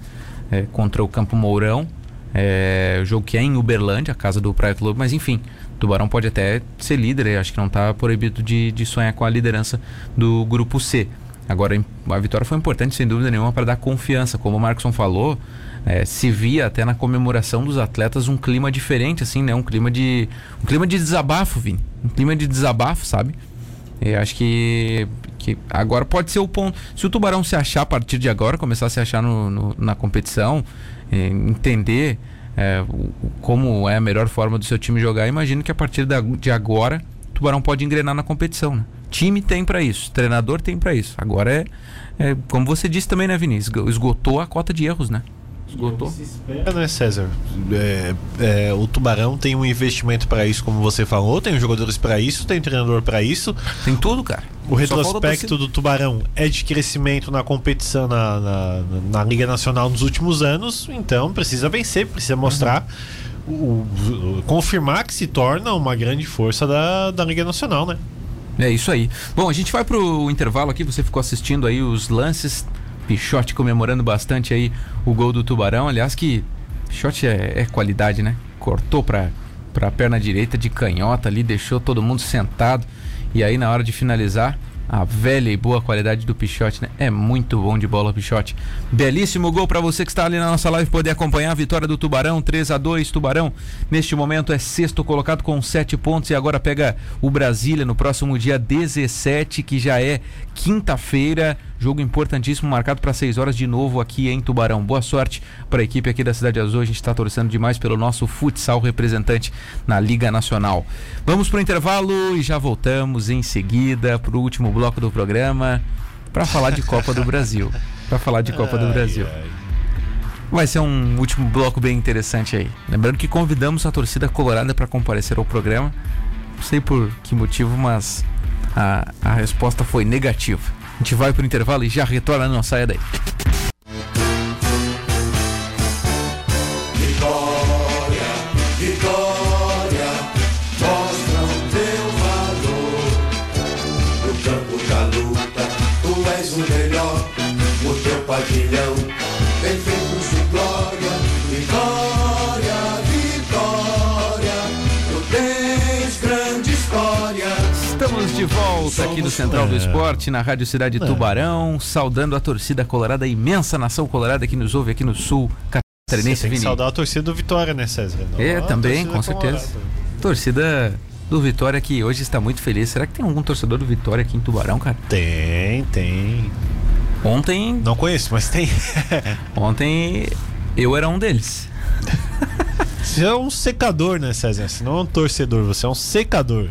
S1: É, contra o Campo Mourão. É, o jogo que é em Uberlândia, a casa do Praia Clube, mas enfim, Tubarão pode até ser líder, acho que não está proibido de, de sonhar com a liderança do grupo C. Agora, a vitória foi importante, sem dúvida nenhuma, para dar confiança. Como o Markson falou, é, se via até na comemoração dos atletas um clima diferente, assim, né? Um clima de. Um clima de desabafo, Vini. Um clima de desabafo, sabe? Eu acho que, que agora pode ser o ponto. Se o Tubarão se achar a partir de agora, começar a se achar no, no na competição, entender é, como é a melhor forma do seu time jogar, imagino que a partir da, de agora o Tubarão pode engrenar na competição. Né? Time tem para isso, treinador tem para isso. Agora é, é, como você disse também, né, Vinícius? Esgotou a cota de erros, né?
S2: Esgotou. Se espera, né, César? É, é, o Tubarão tem um investimento para isso, como você falou, tem jogadores para isso, tem treinador para isso.
S1: Tem tudo, cara.
S2: O retrospecto do Tubarão é de crescimento na competição na, na, na, Liga Nacional nos últimos anos, então precisa vencer, precisa mostrar. Uhum. O, o, confirmar que se torna uma grande força da, da Liga Nacional, né?
S1: É isso aí. Bom, a gente vai pro intervalo aqui, você ficou assistindo aí os lances Pichote comemorando bastante aí o gol do Tubarão. Aliás, que Pichote é, é qualidade, né? Cortou pra, pra perna direita de canhota ali, deixou todo mundo sentado. E aí, na hora de finalizar, a velha e boa qualidade do Pichote, né? É muito bom de bola, Pichote. Belíssimo gol para você que está ali na nossa live poder acompanhar a vitória do Tubarão, 3 a 2 Tubarão. Neste momento é sexto colocado com 7 pontos e agora pega o Brasília no próximo dia 17, que já é quinta-feira. Jogo importantíssimo, marcado para 6 horas de novo aqui em Tubarão. Boa sorte para a equipe aqui da Cidade Azul. A gente está torcendo demais pelo nosso futsal representante na Liga Nacional. Vamos para o intervalo e já voltamos em seguida para o último bloco do programa para falar de Copa do Brasil. Para falar de Copa do Brasil. Vai ser um último bloco bem interessante aí. Lembrando que convidamos a torcida colorada para comparecer ao programa. Não sei por que motivo, mas a, a resposta foi negativa. A gente vai pro intervalo e já retorna, não saia daí. Aqui no Central do Esporte, na Rádio Cidade Tubarão, saudando a torcida colorada, a imensa nação colorada que nos ouve aqui no sul catarinense.
S2: Tem que
S1: Vini.
S2: saudar a torcida do Vitória, né, César? Não,
S1: É, também, com certeza. Torcida do Vitória que hoje está muito feliz. Será que tem algum torcedor do Vitória aqui em Tubarão, cara?
S2: Tem, tem.
S1: Ontem,
S2: Não conheço, mas tem.
S1: ontem eu era um deles.
S2: Você é um secador, né, César? Você não é um torcedor, você é um secador.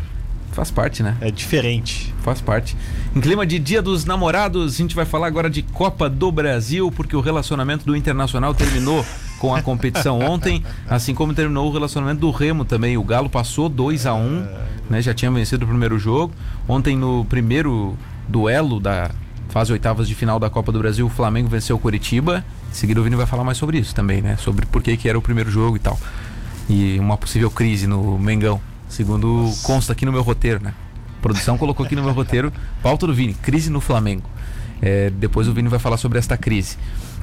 S1: Faz parte, né?
S2: É diferente.
S1: Faz parte. Em clima de Dia dos Namorados, a gente vai falar agora de Copa do Brasil, porque o relacionamento do Internacional terminou com a competição ontem, assim como terminou o relacionamento do Remo também. O Galo passou 2 a 1 né? Já tinha vencido o primeiro jogo. Ontem, no primeiro duelo da fase oitavas de final da Copa do Brasil, o Flamengo venceu o Curitiba. Em seguida, o Vini vai falar mais sobre isso também, né? Sobre por que, que era o primeiro jogo e tal. E uma possível crise no Mengão, segundo consta aqui no meu roteiro, né? A produção colocou aqui no meu roteiro, pauta do Vini, crise no Flamengo. É, depois o Vini vai falar sobre esta crise.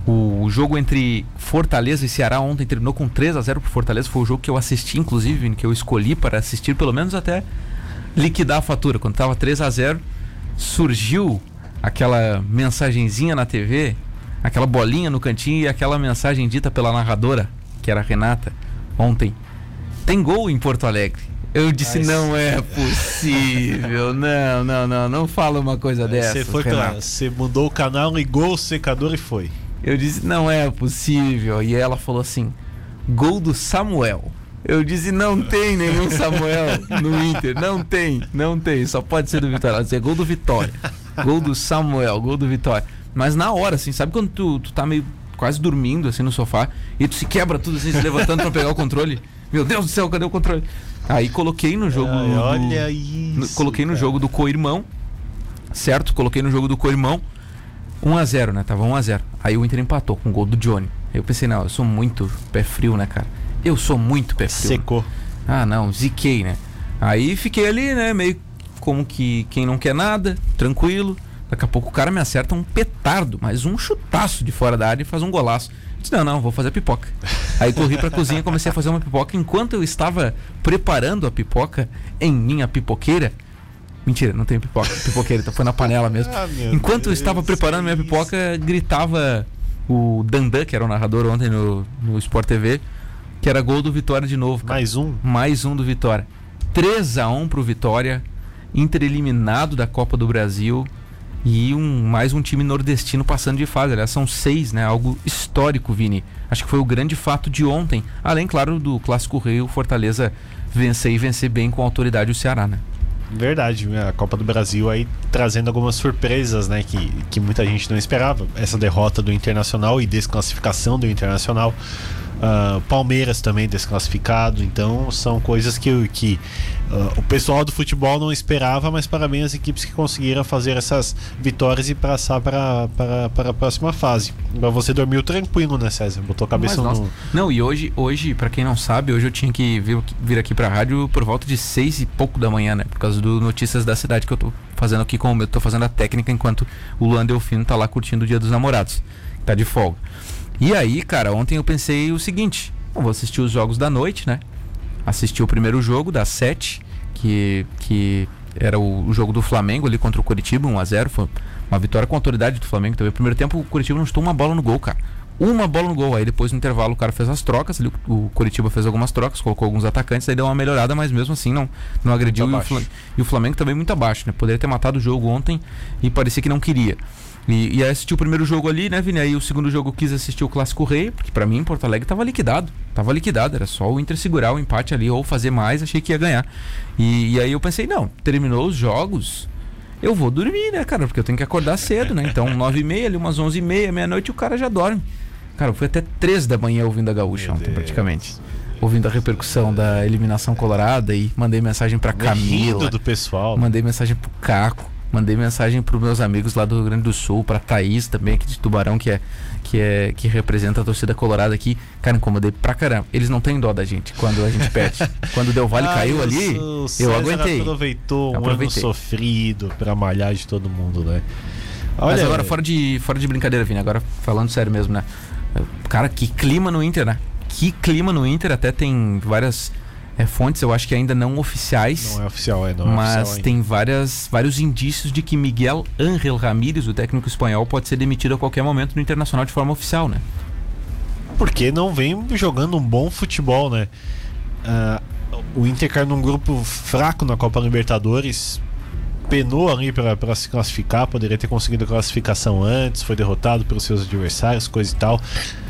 S1: O jogo entre Fortaleza e Ceará ontem terminou com 3 a 0 pro Fortaleza. Foi o jogo que eu assisti, inclusive, Vini, que eu escolhi para assistir, pelo menos até liquidar a fatura. Quando tava 3 a 0 surgiu aquela mensagenzinha na TV, aquela bolinha no cantinho e aquela mensagem dita pela narradora, que era a Renata, ontem. Tem gol em Porto Alegre. Eu disse,
S2: Mas-
S1: não é possível. Não, não, não, não fala uma coisa dessa.
S2: Você foi pra, você mudou o canal, ligou o secador e foi.
S1: Eu disse, não é possível. E ela falou assim: gol do Samuel. Eu disse, não tem nenhum Samuel no Inter. Não tem, não tem. Só pode ser do Vitória. Ela disse, é gol do Vitória. Gol do Samuel, gol do Vitória. Mas na hora, assim, sabe quando tu, tu tá meio quase dormindo assim no sofá e tu se quebra tudo assim, se levantando pra pegar o controle? Meu Deus do céu, cadê o controle? Aí coloquei no jogo.
S2: Ai,
S1: do-
S2: olha
S1: no-
S2: isso.
S1: coloquei no
S2: cara.
S1: jogo do co-irmão, certo? Coloquei no jogo do co-irmão. 1x0, né? Tava 1x0. Aí o Inter empatou com o gol do Johnny. Aí eu pensei, não, eu sou muito pé frio, né, cara? Eu sou muito pé frio.
S2: Secou.
S1: Ah, não, ziquei, né? Aí fiquei ali, né, meio como que quem não quer nada, tranquilo. Daqui a pouco o cara me acerta um petardo, mas um chutaço de fora da área e faz um golaço. Disse, não, não, vou fazer pipoca. Aí corri pra cozinha e comecei a fazer uma pipoca. Enquanto eu estava preparando a pipoca em minha pipoqueira. Mentira, não tem pipoca. Pipoqueira, então foi na panela mesmo.
S2: Ah,
S1: Enquanto eu
S2: Deus,
S1: estava preparando minha pipoca, gritava o Dandan, que era o narrador ontem no, no Sport TV, que era gol do Vitória de novo. cara.
S2: Mais um.
S1: Mais um do Vitória. 3 a 1 pro Vitória. Inter eliminado da Copa do Brasil. E um, mais um time nordestino passando de fase. Aliás, são seis, né? Algo histórico, Vini. Acho que foi o grande fato de ontem. Além, claro, do Clássico Rei, o Fortaleza vencer e vencer bem com autoridade o Ceará, né?
S2: Verdade, a Copa do Brasil aí trazendo algumas surpresas, né, que, que muita gente não esperava. Essa derrota do Internacional e desclassificação do Internacional. Ah, Palmeiras também desclassificado. Então são coisas que, que ah, o pessoal do futebol não esperava, mas parabéns às equipes que conseguiram fazer essas vitórias e passar para, para, para a próxima fase. Pra você dormiu tranquilo, né, César? Botou a cabeça
S1: Mas,
S2: no.
S1: nossa. Não, e hoje, hoje, para quem não sabe, hoje eu tinha que vir, vir aqui pra rádio por volta de seis e pouco da manhã, né? Por causa do Notícias da Cidade que eu tô fazendo aqui com o meu. Tô fazendo a técnica enquanto o Luan Delfino tá lá curtindo o Dia dos Namorados. Tá de folga. E aí, cara, ontem eu pensei o seguinte: eu vou assistir os jogos da noite, né? Assisti o primeiro jogo, das sete, que, que era o, o jogo do Flamengo ali contra o Curitiba, 1x0. Foi uma vitória com autoridade do Flamengo. Também, primeiro tempo, o Curitiba não chutou uma bola no gol, cara. Uma bola no gol. Aí depois no intervalo o cara fez as trocas. Ali, o, Curitiba fez algumas trocas, colocou alguns atacantes, aí deu uma melhorada, mas mesmo assim não, não agrediu. E o,
S2: abaixo.
S1: Fla- e o Flamengo também muito abaixo, né? Poderia ter matado o jogo ontem e parecia que não queria. E, e aí assisti o primeiro jogo ali, né, Vini? Aí o segundo jogo eu quis assistir o Clássico Rei, porque pra mim Porto Alegre tava liquidado. Tava liquidado, era só o Inter segurar o empate ali ou fazer mais, achei que ia ganhar. E, e aí eu pensei, não, terminou os jogos, eu vou dormir, né, cara? Porque eu tenho que acordar cedo, né? Então, nove e meia, ali umas onze e meia, meia-noite, o cara já dorme. Cara, eu fui até três da manhã ouvindo a Gaúcha ontem, praticamente. Ouvindo a repercussão da eliminação colorada e mandei mensagem pra Camila.
S2: Do pessoal.
S1: Mandei mensagem pro Caco, mandei mensagem pros meus amigos lá do Rio Grande do Sul, pra Thaís também, aqui de Tubarão, que é que é que representa a torcida colorada aqui. Cara, incomodei pra caramba. Eles não têm dó da gente quando a gente pede. quando o Del Valle
S2: Ah,
S1: caiu ali,
S2: o
S1: eu aguentei.
S2: aproveitou um
S1: Aproveitei.
S2: ano sofrido pra malhar de todo mundo, né?
S1: Mas agora fora de fora de brincadeira, Vini, agora falando sério mesmo, né? Cara, que clima no Inter, né? Que clima no Inter, até tem várias é, fontes, eu acho que ainda não oficiais.
S2: Não é oficial, é, não é
S1: mas
S2: oficial
S1: tem várias, vários indícios de que Miguel Ángel Ramírez, o técnico espanhol, pode ser demitido a qualquer momento no Internacional de forma oficial, né?
S2: Porque não vem jogando um bom futebol, né? Uh, o Inter caiu num grupo fraco na Copa Libertadores, penou ali para se classificar, poderia ter conseguido a classificação antes, foi derrotado pelos seus adversários, coisa e tal.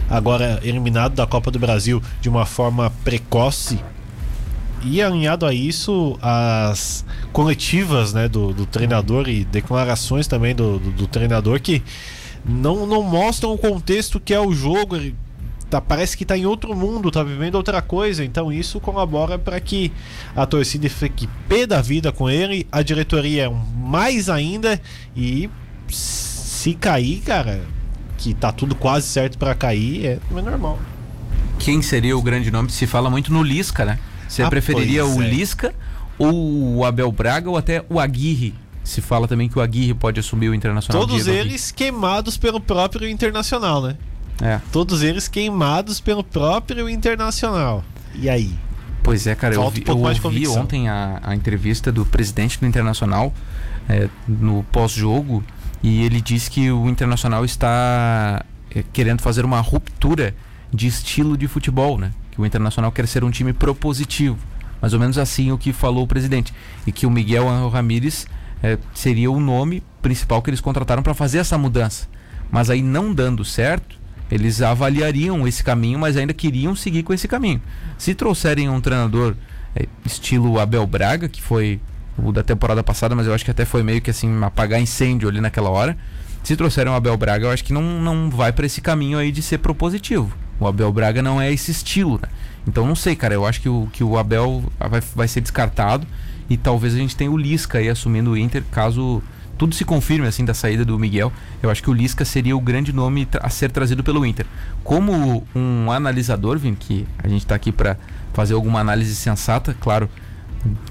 S2: Agora eliminado da Copa do Brasil de uma forma precoce. E alinhado a isso, as coletivas né, do, do treinador e declarações também do, do, do treinador que não, não mostram o contexto que é o jogo. Ele tá, parece que está em outro mundo, está vivendo outra coisa. Então isso colabora para que a torcida fique pé da vida com ele, a diretoria mais ainda e se cair, cara, que tá tudo quase certo para cair, é, é normal.
S1: Quem seria o grande nome? Se fala muito no Lisca, né? Você ah, preferiria o é. Lisca ou o Abel Braga ou até o Aguirre? Se fala também que o Aguirre pode assumir o Internacional.
S2: Todos eles queimados pelo próprio Internacional, né? É. Todos eles queimados pelo próprio Internacional. E aí?
S1: Pois é, cara, Falta eu, vi, um eu ouvi ontem a, a, entrevista do presidente do Internacional é, no pós-jogo e ele disse que o Internacional está é, querendo fazer uma ruptura de estilo de futebol, né? O Internacional quer ser um time propositivo. Mais ou menos assim o que falou o presidente. E que o Miguel Angel Ramírez é, seria o nome principal que eles contrataram para fazer essa mudança. Mas aí não dando certo, eles avaliariam esse caminho, mas ainda queriam seguir com esse caminho. Se trouxerem um treinador é, estilo Abel Braga, que foi o da temporada passada, mas eu acho que até foi meio que assim apagar incêndio ali naquela hora. Se trouxerem o Abel Braga, eu acho que não, não vai para esse caminho aí de ser propositivo. O Abel Braga não é esse estilo, né? Então não sei, cara. Eu acho que o, que o Abel vai, vai ser descartado e talvez a gente tenha o Lisca aí assumindo o Inter caso tudo se confirme assim da saída do Miguel, eu acho que o Lisca seria o grande nome a ser trazido pelo Inter. Como um analisador, Vim, que a gente está aqui para fazer alguma análise sensata, claro,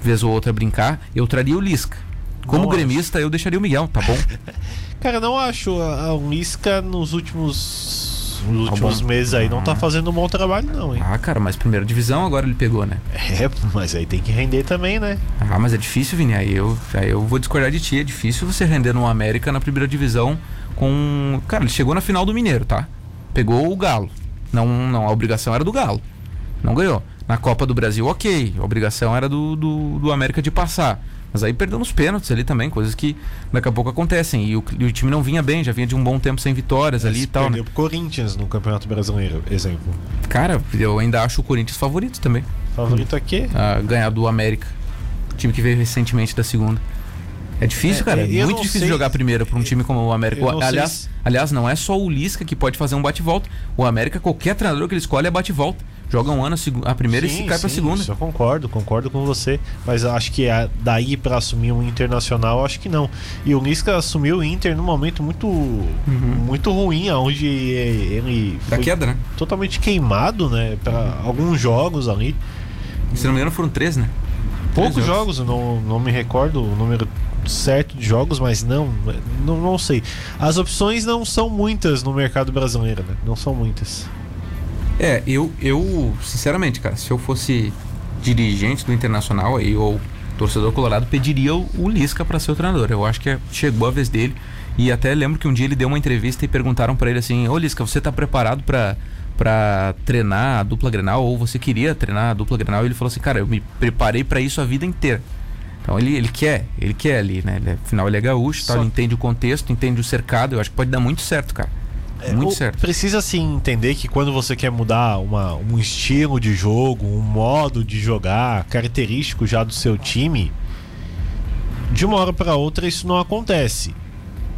S1: vez ou outra brincar, eu traria o Lisca. Como gremista, eu deixaria o Miguel, tá bom?
S2: Cara, não acho o Lisca nos últimos nos últimos meses aí não tá fazendo um bom trabalho, não, hein?
S1: Ah, cara, mas primeira divisão agora ele pegou, né?
S2: É, mas aí tem que render também, né?
S1: Ah, mas é difícil, Vini. Aí eu, aí eu vou discordar de ti. É difícil você render no América na primeira divisão com. Cara, ele chegou na final do Mineiro, tá? Pegou o Galo. Não, não, a obrigação era do Galo. Não ganhou. Na Copa do Brasil, ok. A obrigação era do, do, do América de passar. Mas aí perdeu nos pênaltis ali também, coisas que daqui a pouco acontecem. E o, e o time não vinha bem, já vinha de um bom tempo sem vitórias ali e tal.
S2: Perdeu
S1: né?
S2: pro Corinthians no Campeonato Brasileiro, exemplo.
S1: Cara, eu ainda acho o Corinthians favorito também.
S2: Favorito a quê?
S1: A ganhar do América. time que veio recentemente da segunda. É difícil, é, cara. É muito difícil sei. jogar primeiro para um time como o América. aliás, se... aliás, não é só o Lisca que pode fazer um bate-volta. O América, qualquer treinador que ele escolhe é bate-volta joga um ano a, primeira sim, e cai para a segunda.
S2: Isso eu concordo, concordo com você. Mas acho que é daí para assumir um internacional, acho que não. E o Lisca assumiu o Inter num momento muito, uhum. muito ruim, onde ele
S1: da queda, né?
S2: totalmente queimado, né? Para alguns jogos ali.
S1: Se não me engano, foram três, né?
S2: Poucos jogos, jogos não, não me recordo o número certo de jogos, mas não, não, não sei. As opções não são muitas no mercado brasileiro, né? Não são muitas.
S1: É, eu, eu, sinceramente, cara, se eu fosse dirigente do Internacional aí, ou torcedor colorado, pediria o, o Lisca para ser o treinador. Eu acho que é, chegou a vez dele. E até lembro que um dia ele deu uma entrevista e perguntaram para ele assim: Ô Lisca, você tá preparado para para treinar a dupla Grenal ou você queria treinar a dupla Grenal? E ele falou assim: "Cara, eu me preparei para isso a vida inteira". Então ele, ele quer, ele quer ali, né? Ele, é, afinal ele é gaúcho, Só... ele entende o contexto, entende o cercado, eu acho que pode dar muito certo, cara. É, Muito certo.
S2: Precisa sim entender que quando você quer mudar uma, um estilo de jogo, um modo de jogar característico já do seu time, de uma hora para outra isso não acontece.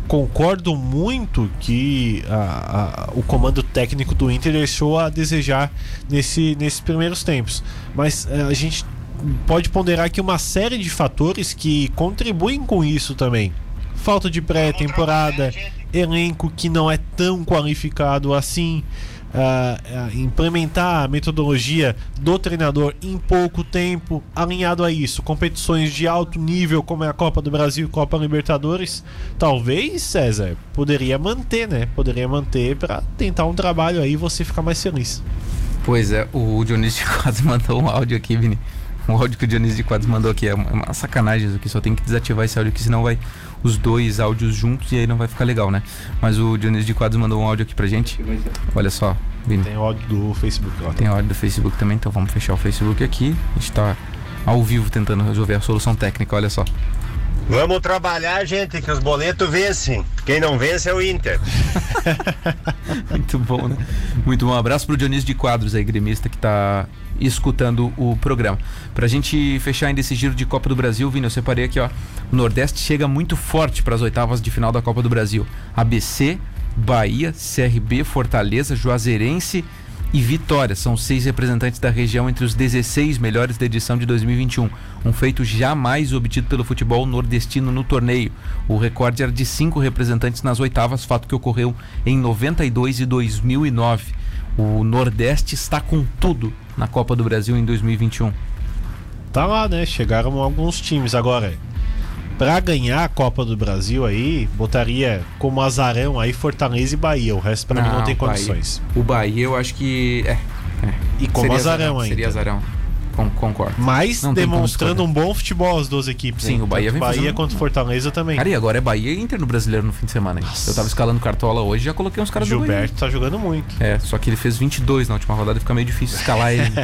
S2: Concordo muito que a, a, o comando técnico do Inter deixou a desejar nesse, nesses primeiros tempos. Mas a, é, a gente pode ponderar aqui uma série de fatores que contribuem com isso também. Falta de pré-temporada, elenco que não é tão qualificado assim. Uh, implementar a metodologia do treinador em pouco tempo, alinhado a isso, competições de alto nível como é a Copa do Brasil e Copa Libertadores, talvez César poderia manter, né? Poderia manter para tentar um trabalho aí você ficar mais feliz.
S1: Pois é, o Dionísio quase mandou um áudio aqui, Vini o áudio que o Dionísio de Quadros mandou aqui. É uma, é uma sacanagem isso aqui. Só tem que desativar esse áudio aqui, senão vai os dois áudios juntos e aí não vai ficar legal, né? Mas o Dionísio de Quadros mandou um áudio aqui pra gente. Olha só, Vini.
S2: Tem áudio do Facebook lá.
S1: Tem áudio do Facebook também, então vamos fechar o Facebook aqui. A gente tá ao vivo tentando resolver a solução técnica, olha só.
S5: Vamos trabalhar, gente, que os boletos vencem. Quem não vence é o Inter.
S1: Muito bom, né? Muito bom. Um abraço pro Dionísio de Quadros aí, gremista, que tá escutando o programa. Pra gente fechar ainda esse giro de Copa do Brasil, Vini, eu separei aqui, ó. O Nordeste chega muito forte para as oitavas de final da Copa do Brasil. ABC, Bahia, CRB, Fortaleza, Juazeirense e Vitória. São seis representantes da região entre os 16 melhores da edição de 2021. Um feito jamais obtido pelo futebol nordestino no torneio. O recorde era de cinco representantes nas oitavas, fato que ocorreu em 92 e 2009. O Nordeste está com tudo na Copa do Brasil em 2021.
S2: Tá lá, né? Chegaram alguns times. Agora, pra ganhar a Copa do Brasil aí, botaria como azarão aí Fortaleza e Bahia. O resto pra mim não tem
S1: Bahia.
S2: condições.
S1: O Bahia eu acho que. É. é.
S2: E como
S1: Seria
S2: azarão ainda.
S1: Seria azarão. Con- concordo.
S2: Mas
S1: Não
S2: demonstrando um bom futebol as duas equipes.
S1: Sim,
S2: hein?
S1: o Bahia
S2: Tanto
S1: vem
S2: Bahia
S1: fazendo-
S2: quanto Fortaleza também.
S1: Cara, e agora é Bahia e Inter no brasileiro no fim de semana. hein? Eu tava escalando cartola hoje já coloquei uns caras do Bahia.
S2: Gilberto tá jogando muito.
S1: É, só que ele fez 22 na última rodada e fica meio difícil escalar ele.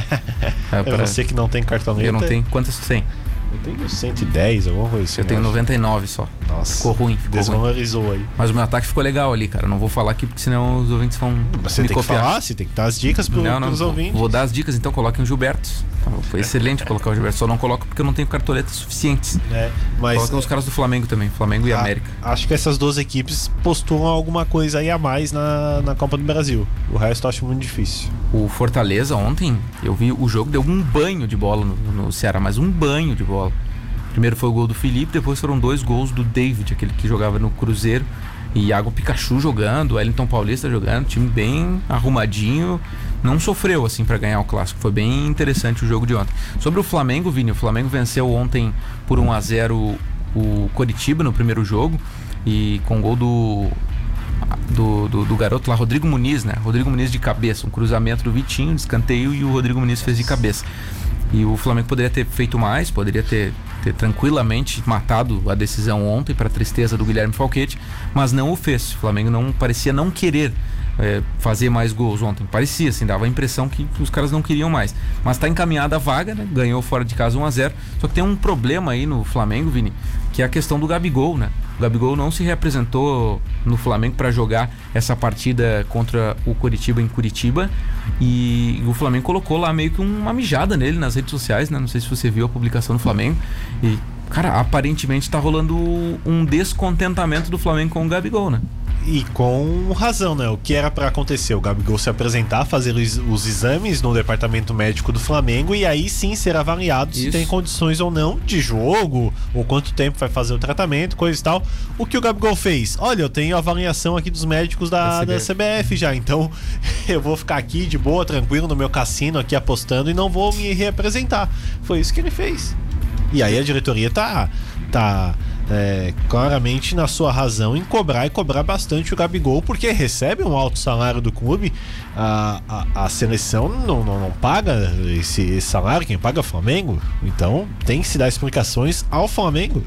S1: É,
S2: É
S1: pra-
S2: você que não tem cartão
S1: Eu não tenho. Quantas tu tem?
S2: Eu tenho 110, alguma coisa assim.
S1: Eu tenho
S2: acho.
S1: 99 só.
S2: Nossa.
S1: Ficou ruim, ficou ruim.
S2: Desvalorizou aí.
S1: Mas o meu ataque ficou legal ali, cara. Não vou falar aqui porque senão os ouvintes vão
S2: Mas você
S1: me
S2: tem que
S1: copiar.
S2: falar, você tem que dar as dicas pro,
S1: não, não,
S2: pros ouvintes.
S1: vou dar as dicas, então coloquem o Gilberto. Foi excelente colocar o Gilberto. Só não coloco porque eu não tenho cartoletas suficientes.
S2: É, mas
S1: Coloquem os caras do Flamengo também, Flamengo e
S2: a-
S1: América.
S2: acho que essas duas equipes postulam alguma coisa aí a mais na, na Copa do Brasil. O resto eu acho muito difícil.
S1: O Fortaleza ontem, eu vi o jogo, deu um banho de bola no, no Ceará, mas um banho de bola. Primeiro foi o gol do Felipe, depois foram dois gols do David, aquele que jogava no Cruzeiro. E Iago Pikachu jogando, Wellington Paulista jogando, time bem arrumadinho. Não sofreu assim para ganhar o clássico. Foi bem interessante o jogo de ontem. Sobre o Flamengo, Vini, o Flamengo venceu ontem por 1 a 0 o Coritiba no primeiro jogo e com gol do do, do, do garoto lá, Rodrigo Muniz, né? Rodrigo Muniz de cabeça, um cruzamento do Vitinho, de escanteio e o Rodrigo Muniz fez de cabeça. E o Flamengo poderia ter feito mais, poderia ter, ter tranquilamente matado a decisão ontem, para tristeza do Guilherme Falquete, mas não o fez. O Flamengo não parecia não querer é, fazer mais gols ontem. Parecia, assim, dava a impressão que os caras não queriam mais. Mas está encaminhada a vaga, né? Ganhou fora de casa 1 a 0 Só que tem um problema aí no Flamengo, Vini, que é a questão do Gabigol, né? O Gabigol não se representou no Flamengo para jogar essa partida contra o Curitiba em Curitiba. E o Flamengo colocou lá meio que uma mijada nele nas redes sociais, né? Não sei se você viu a publicação do Flamengo. E, cara, aparentemente tá rolando um descontentamento do Flamengo com o Gabigol, né?
S2: E com razão, né? O que era pra acontecer? O Gabigol se apresentar, fazer os, os exames no departamento médico do Flamengo e aí sim ser avaliado se
S1: Isso.
S2: tem condições ou não de jogo, ou quanto tempo vai fazer o tratamento, coisa e tal. O que o Gabigol fez? Olha, eu tenho avaliação aqui dos médicos da,
S1: Da
S2: da CBF já, então eu vou ficar aqui de boa, tranquilo no meu cassino aqui apostando e não vou me reapresentar. Foi isso que ele fez. E aí a diretoria tá, tá é, claramente na sua razão em cobrar e cobrar bastante o Gabigol, porque recebe um alto salário do clube. A, a, a seleção não, não, não paga esse, esse salário, quem paga é o Flamengo. Então tem que se dar explicações ao Flamengo.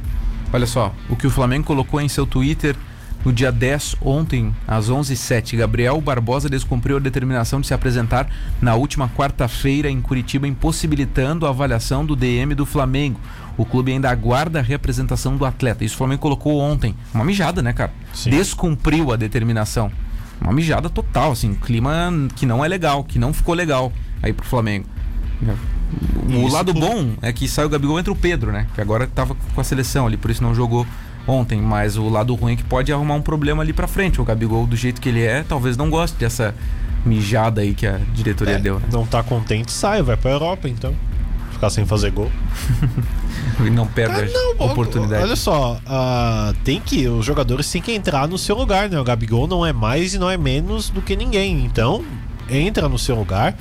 S1: Olha só, o que o Flamengo colocou em seu Twitter no dia 10, ontem, às 11h07. Gabriel Barbosa descumpriu a determinação de se apresentar na última quarta-feira em Curitiba, impossibilitando a avaliação do DM do Flamengo. O clube ainda aguarda a representação do atleta. Isso o Flamengo colocou ontem. Uma mijada, né, cara?
S2: Sim.
S1: Descumpriu a determinação. Uma mijada total, assim, clima que não é legal, que não ficou legal aí pro Flamengo. O
S2: Isso
S1: lado
S2: por-
S1: bom é que saiu o Gabigol entre o Pedro, né? Que agora tava com a seleção ali, por isso não jogou ontem. Mas o lado ruim é que pode arrumar um problema ali pra frente. O Gabigol, do jeito que ele é, talvez não goste dessa mijada aí que a diretoria
S2: É,
S1: deu, né?
S2: Não tá contente, sai, vai pra Europa então. Ficar sem fazer gol.
S1: E não perde
S2: Ah,
S1: a
S2: não,
S1: oportunidade.
S2: Olha só, ah, tem que os jogadores têm que entrar no seu lugar, né? O Gabigol não é mais e não é menos do que ninguém. Então, entra no seu lugar.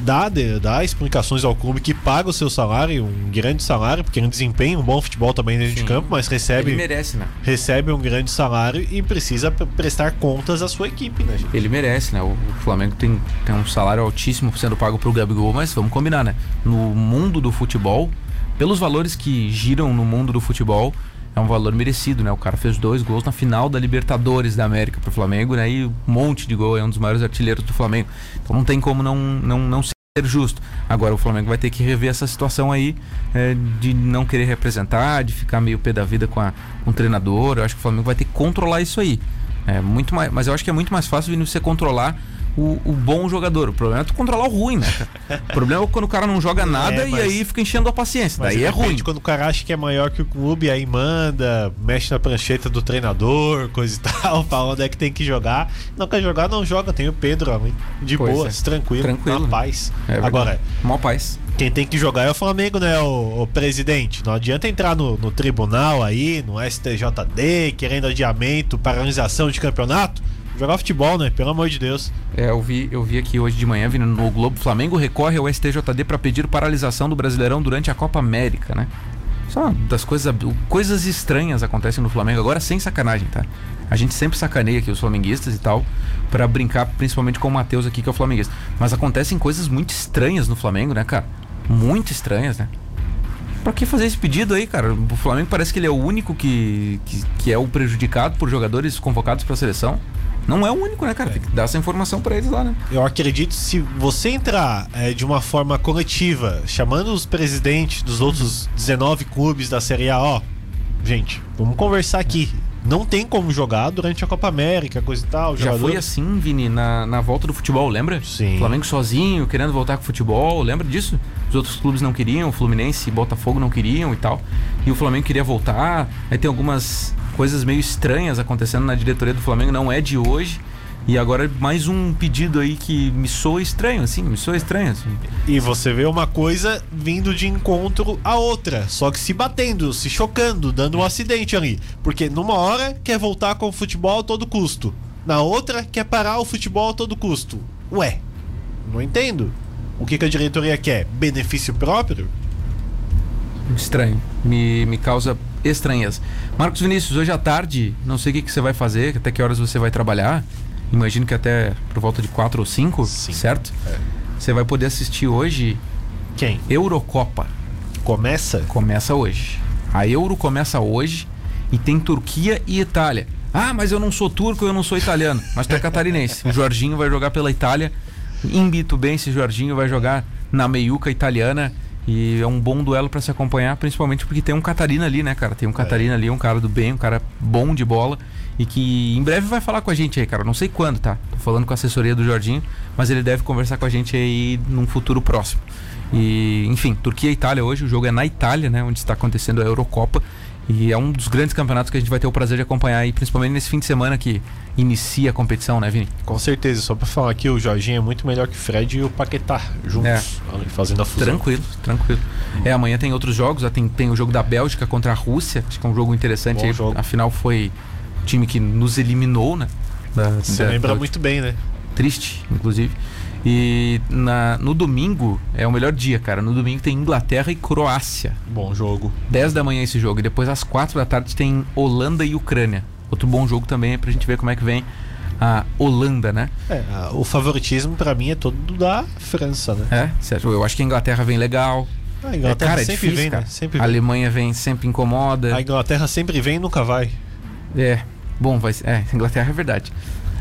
S2: Dá, de- dá explicações ao clube que paga o seu salário, um grande salário, porque ele desempenha um bom futebol também dentro de
S1: Sim.
S2: campo, mas recebe,
S1: Ele merece, né?
S2: recebe um grande salário e precisa prestar contas à sua equipe, né, gente?
S1: Ele merece, né? O, o Flamengo tem, tem um salário altíssimo sendo pago pro Gabigol, mas vamos combinar, né? No mundo do futebol, pelos valores que giram no mundo do futebol, é um valor merecido, né? O cara fez dois gols na final da Libertadores da América pro Flamengo, né? E um monte de gol, é um dos maiores artilheiros do Flamengo. Então não tem como não, não, não ser justo. Agora o Flamengo vai ter que rever essa situação aí é, de não querer representar, de ficar meio pé da vida com, a, com o treinador. Eu acho que o Flamengo vai ter que controlar isso aí. É muito mais, mas eu acho que é muito mais fácil Vini, você controlar o, o bom jogador. O problema é tu controlar o ruim, né? O problema é quando o cara não joga nada
S2: mas-
S1: e aí fica enchendo a paciência. Daí é ruim.
S2: Quando o cara acha que é maior que o clube, aí manda, mexe na prancheta do treinador, coisa e tal, fala onde é que tem que jogar. Não quer jogar, não joga. Tem o Pedro ali, de
S1: Pois
S2: boas,
S1: é.
S2: tranquilo,
S1: Tranquilo,
S2: na paz.
S1: É.
S2: Agora,
S1: Mó paz.
S2: quem tem que jogar é o Flamengo, né, o, o presidente? Não adianta entrar no, no tribunal aí, no STJD, querendo adiamento, paralisação de campeonato. Jogar futebol, né? Pelo amor de Deus.
S1: É, eu vi, eu vi aqui hoje de manhã, vindo no Globo, Flamengo recorre ao STJD para pedir paralisação do Brasileirão durante a Copa América, né? Só das coisas, coisas estranhas acontecem no Flamengo agora sem sacanagem, tá? A gente sempre sacaneia aqui os flamenguistas e tal, pra brincar principalmente com o Matheus aqui, que é o flamenguista. Mas acontecem coisas muito estranhas no Flamengo, né, cara? Muito estranhas, né? Pra que fazer esse pedido aí, cara? O Flamengo parece que ele é o único que, que, que é o prejudicado por jogadores convocados pra seleção. Não é o único, né, cara? Tem que dar essa informação pra eles lá, né?
S2: Eu acredito se você entrar é, de uma forma coletiva, chamando os presidentes dos outros 19 clubes da Série A, ó, gente, vamos conversar aqui. Não tem como jogar durante a Copa América, coisa e tal.
S1: Já
S2: jogador-
S1: foi assim, Vini, na, na volta do futebol, lembra?
S2: Sim.
S1: Flamengo sozinho, querendo voltar com o futebol, lembra disso? Os outros clubes não queriam, o Fluminense e Botafogo não queriam e tal. E o Flamengo queria voltar. Aí tem algumas coisas meio estranhas acontecendo na diretoria do Flamengo, não é de hoje. E agora mais um pedido aí que me soa estranho, assim, me soa estranho. Assim.
S2: E você vê uma coisa vindo de encontro a outra, só que se batendo, se chocando, dando um acidente ali. Porque numa hora quer voltar com o futebol a todo custo, na outra quer parar o futebol a todo custo. Ué, não entendo. O que, que a diretoria quer? Benefício próprio?
S1: Estranho. Me, me causa estranheza. Marcos Vinícius, hoje à tarde, não sei o que, que você vai fazer, até que horas você vai trabalhar. Imagino que até por volta de 4 ou 5,
S2: Sim.
S1: certo?
S2: É.
S1: Você vai poder assistir hoje
S2: Quem?
S1: Eurocopa.
S2: Começa?
S1: Começa hoje. A Euro começa hoje e tem Turquia e Itália. Ah, mas eu não sou turco, eu não sou italiano. Mas tu é catarinense. O Jorginho vai jogar pela Itália. Imbitubense Jorginho vai jogar na meiuca italiana. E é um bom duelo pra se acompanhar, principalmente porque tem um Catarina ali, né, cara? Tem um Catarina ali, um cara do bem, um cara bom de bola. E que em breve vai falar com a gente aí, cara. Não sei quando, tá? Tô falando com a assessoria do Jorginho, mas ele deve conversar com a gente aí num futuro próximo. E, enfim, Turquia e Itália hoje, o jogo é na Itália, né? Onde está acontecendo a Eurocopa. E é um dos grandes campeonatos que a gente vai ter o prazer de acompanhar aí, principalmente nesse fim de semana que inicia a competição, né, Vini?
S2: Com certeza, só pra falar aqui, o Jorginho é muito melhor que o Fred e o Paquetá juntos,
S1: É.
S2: fazendo a fusão.
S1: Tranquilo, tranquilo. É, amanhã tem outros jogos, tem, tem o jogo da Bélgica contra a Rússia, acho que é um jogo interessante aí.
S2: jogo.
S1: Afinal, foi o time que nos eliminou, né? Da-
S2: Você
S1: da-
S2: lembra
S1: da-
S2: muito bem, né?
S1: triste, inclusive. E na, no domingo é o melhor dia, cara. No domingo tem Inglaterra e Croácia.
S2: Bom jogo.
S1: 10 da manhã esse jogo. E depois às 4 da tarde tem Holanda e Ucrânia. Outro bom jogo também é pra gente ver como é que vem a Holanda, né?
S2: É, a- o favoritismo pra mim é todo da França, né?
S1: É, certo. Eu acho que a Inglaterra vem legal.
S2: A Inglaterra
S1: cara, é
S2: sempre
S1: difícil,
S2: vem,
S1: cara.
S2: né? Sempre
S1: A
S2: vem.
S1: Alemanha vem, sempre incomoda.
S2: A Inglaterra sempre vem e nunca vai.
S1: É, bom, vai ser. É, Inglaterra é verdade.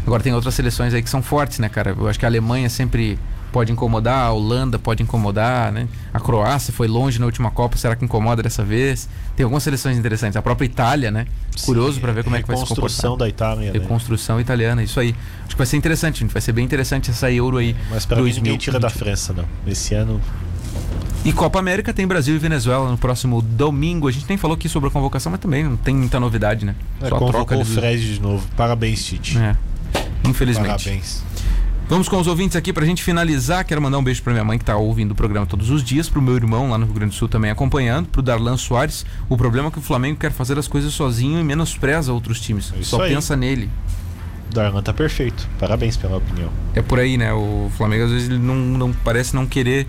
S1: Agora tem outras seleções aí que são fortes, né, cara? Eu acho que a Alemanha sempre pode incomodar, a Holanda pode incomodar, né? A Croácia foi longe na última Copa, será que incomoda dessa vez? Tem algumas seleções interessantes. A própria Itália, né? Curioso
S2: Sim,
S1: pra ver como é que vai se comportar.
S2: Reconstrução da Itália, né?
S1: Reconstrução italiana, isso aí. Acho que vai ser interessante, gente. Vai ser bem interessante essa Euro aí.
S2: Mas pra mim ninguém
S1: 2020.
S2: tira da França, não. Esse ano.
S1: E Copa América tem Brasil e Venezuela no próximo domingo. A gente nem falou aqui sobre a convocação, mas também não tem muita novidade, né?
S2: É,
S1: a troca
S2: o Fred de novo. Parabéns, Tite.
S1: É. Infelizmente.
S2: Parabéns.
S1: Vamos com os ouvintes aqui pra gente finalizar. Quero mandar um beijo pra minha mãe que tá ouvindo o programa todos os dias, pro meu irmão lá no Rio Grande do Sul também acompanhando, pro Darlan Soares. O problema é que o Flamengo quer fazer as coisas sozinho e menospreza outros times.
S2: É
S1: Só
S2: aí.
S1: pensa nele.
S2: Darlan tá perfeito. Parabéns pela opinião.
S1: É por aí, né? O Flamengo às vezes ele não, não parece não querer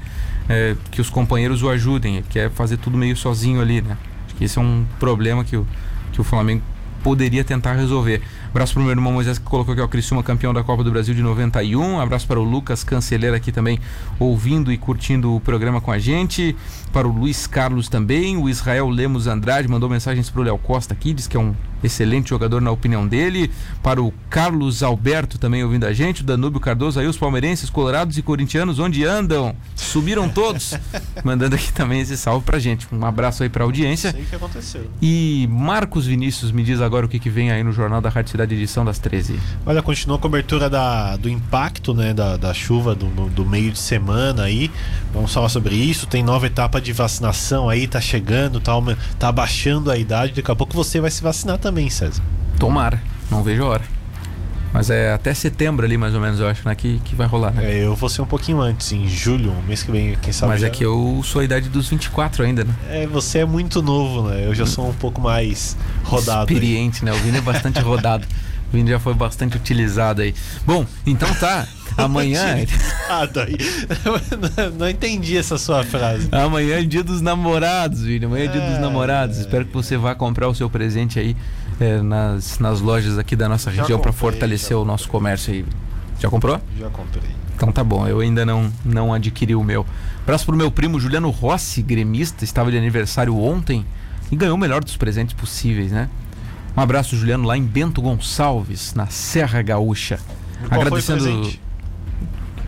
S1: é, que os companheiros o ajudem, ele quer fazer tudo meio sozinho ali, né? Acho que esse é um problema que o, que o Flamengo poderia tentar resolver. Abraço para o meu irmão Moisés que colocou aqui o Criciúma campeão da Copa do Brasil de 91. Abraço para o Lucas Cancelheira aqui também ouvindo e curtindo o programa com a gente. Para o Luiz Carlos também. O Israel Lemos Andrade mandou mensagens para o Léo Costa aqui, diz que é um excelente jogador na opinião dele. Para o Carlos Alberto também ouvindo a gente. O Danúbio Cardoso aí, os palmeirenses, colorados e corintianos, onde andam? Subiram todos. Mandando aqui também esse salve pra gente. Um abraço aí pra audiência.
S2: Sei o que aconteceu.
S1: E Marcos Vinícius me diz agora o que, que vem aí no Jornal da Rádio Cidade edição das 13.
S2: Olha, continua a cobertura da, do impacto né, da, da chuva do, do meio de semana aí. Vamos falar sobre isso. Tem nova etapa de vacinação aí, tá chegando, tá, tá abaixando a idade. Daqui a pouco você vai se vacinar também, César.
S1: Tomara, não vejo a hora. Mas é até setembro ali, mais ou menos, eu acho, né? Que, que vai rolar, né?
S2: É, eu vou ser um pouquinho antes, em julho, mês que vem, quem sabe.
S1: Mas
S2: já-
S1: é que eu sou a idade dos 24 ainda, né?
S2: É, você é muito novo, né? Eu já sou um pouco mais rodado. aí.
S1: Experiente, né? O Vini é bastante rodado. O Vini já foi bastante utilizado aí. Bom, então tá. Amanhã.
S2: Não, não entendi essa sua frase.
S1: Amanhã é dia dos namorados, Vini. Amanhã é dia dos
S2: É,
S1: namorados.
S2: é.
S1: Espero que você vá comprar o seu presente aí é, nas, nas lojas aqui da nossa
S2: Já
S1: região para fortalecer o nosso comércio aí. Já comprou?
S2: Já comprei.
S1: Então tá bom, eu ainda não, não adquiri o meu. Abraço pro meu primo Juliano Rossi, gremista, estava de aniversário ontem e ganhou o melhor dos presentes possíveis, né? Um abraço, Juliano, lá em Bento Gonçalves, na Serra Gaúcha.
S2: Qual
S1: Agradecendo.
S2: foi o presente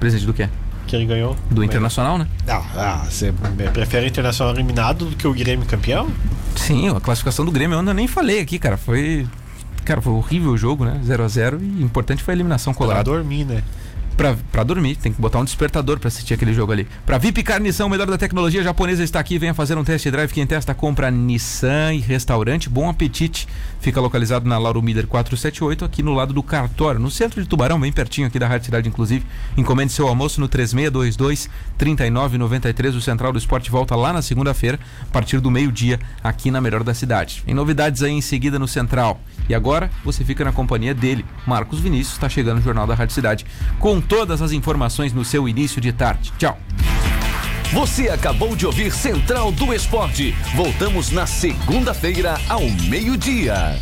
S1: Presente do quê?
S2: Que ele ganhou?
S1: Do Internacional, né?
S2: Ah, ah, você prefere o Internacional eliminado do que o Grêmio campeão?
S1: Sim, a classificação do Grêmio eu ainda nem falei aqui, cara. Foi. Cara, foi horrível o jogo, né? 0 a 0 e importante foi a eliminação
S2: Pra
S1: colorada.
S2: dormir, né?
S1: Pra dormir, tem que botar um despertador pra assistir aquele jogo ali. Pra VIP Carnição, o melhor da tecnologia japonesa está aqui. Venha fazer um test drive. Quem testa, compra Nissan e restaurante. Bom apetite. Fica localizado na Lauro Miller 478, aqui no lado do cartório, no centro de Tubarão, bem pertinho aqui da Rádio Cidade, inclusive. Encomende seu almoço no 3622 3993. O Central do Esporte volta lá na segunda-feira, a partir do meio-dia, aqui na melhor da cidade. Em novidades aí em seguida no Central. E agora você fica na companhia dele, Marcos Vinícius, está chegando no Jornal da Rádio Cidade, com todas as informações no seu início de tarde. Tchau.
S6: Você acabou de ouvir Central do Esporte. Voltamos na segunda-feira ao meio-dia.